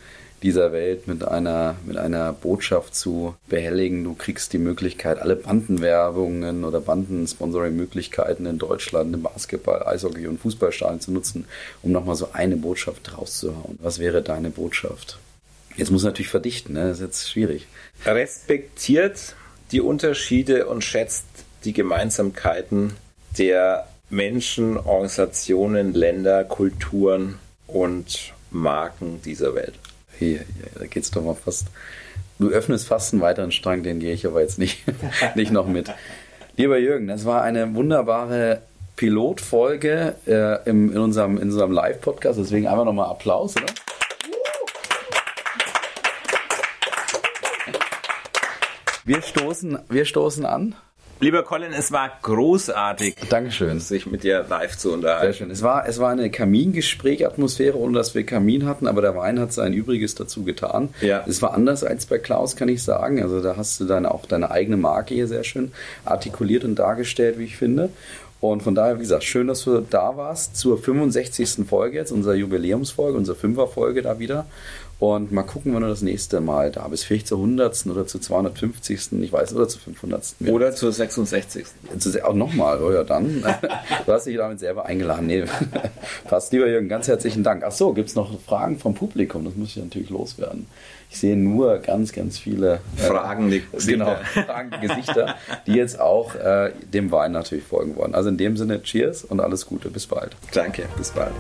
dieser Welt mit einer, mit einer Botschaft zu behelligen. Du kriegst die Möglichkeit, alle Bandenwerbungen oder Bandensponsoring-Möglichkeiten in Deutschland im Basketball, Eishockey und Fußballstadien zu nutzen, um nochmal so eine Botschaft rauszuhauen. Was wäre deine Botschaft? Jetzt muss natürlich verdichten, ne? das ist jetzt schwierig. Respektiert die Unterschiede und schätzt die Gemeinsamkeiten der Menschen, Organisationen, Länder, Kulturen und Marken dieser Welt. Hier, hier da geht's doch mal fast. Du öffnest fast einen weiteren Strang, den gehe ich aber jetzt nicht, nicht noch mit. Lieber Jürgen, das war eine wunderbare Pilotfolge äh, im, in unserem, in unserem Live-Podcast. Deswegen einfach nochmal Applaus, oder? Wir stoßen, wir stoßen an. Lieber Colin, es war großartig, Dankeschön. sich mit dir live zu unterhalten. Sehr schön. Es war, es war eine Kamingespräch-Atmosphäre, ohne dass wir Kamin hatten, aber der Wein hat sein Übriges dazu getan. Ja. Es war anders als bei Klaus, kann ich sagen. Also da hast du dann auch deine eigene Marke hier sehr schön artikuliert und dargestellt, wie ich finde. Und von daher, wie gesagt, schön, dass du da warst zur 65. Folge jetzt, unserer Jubiläumsfolge, unsere Fünferfolge da wieder. Und mal gucken, wann du das nächste Mal da bist. Vielleicht zur 100. oder zur 250. Ich weiß, oder zur 500. Oder zur 66. Auch nochmal, oh ja, dann. Du hast dich damit selber eingeladen. Nee, passt. Lieber Jürgen, ganz herzlichen Dank. Ach so, gibt es noch Fragen vom Publikum? Das muss ich natürlich loswerden. Ich sehe nur ganz, ganz viele äh, fragende Gesichter. Genau, fragende Gesichter, die jetzt auch äh, dem Wein natürlich folgen wollen. Also in dem Sinne, Cheers und alles Gute. Bis bald. Danke, bis bald.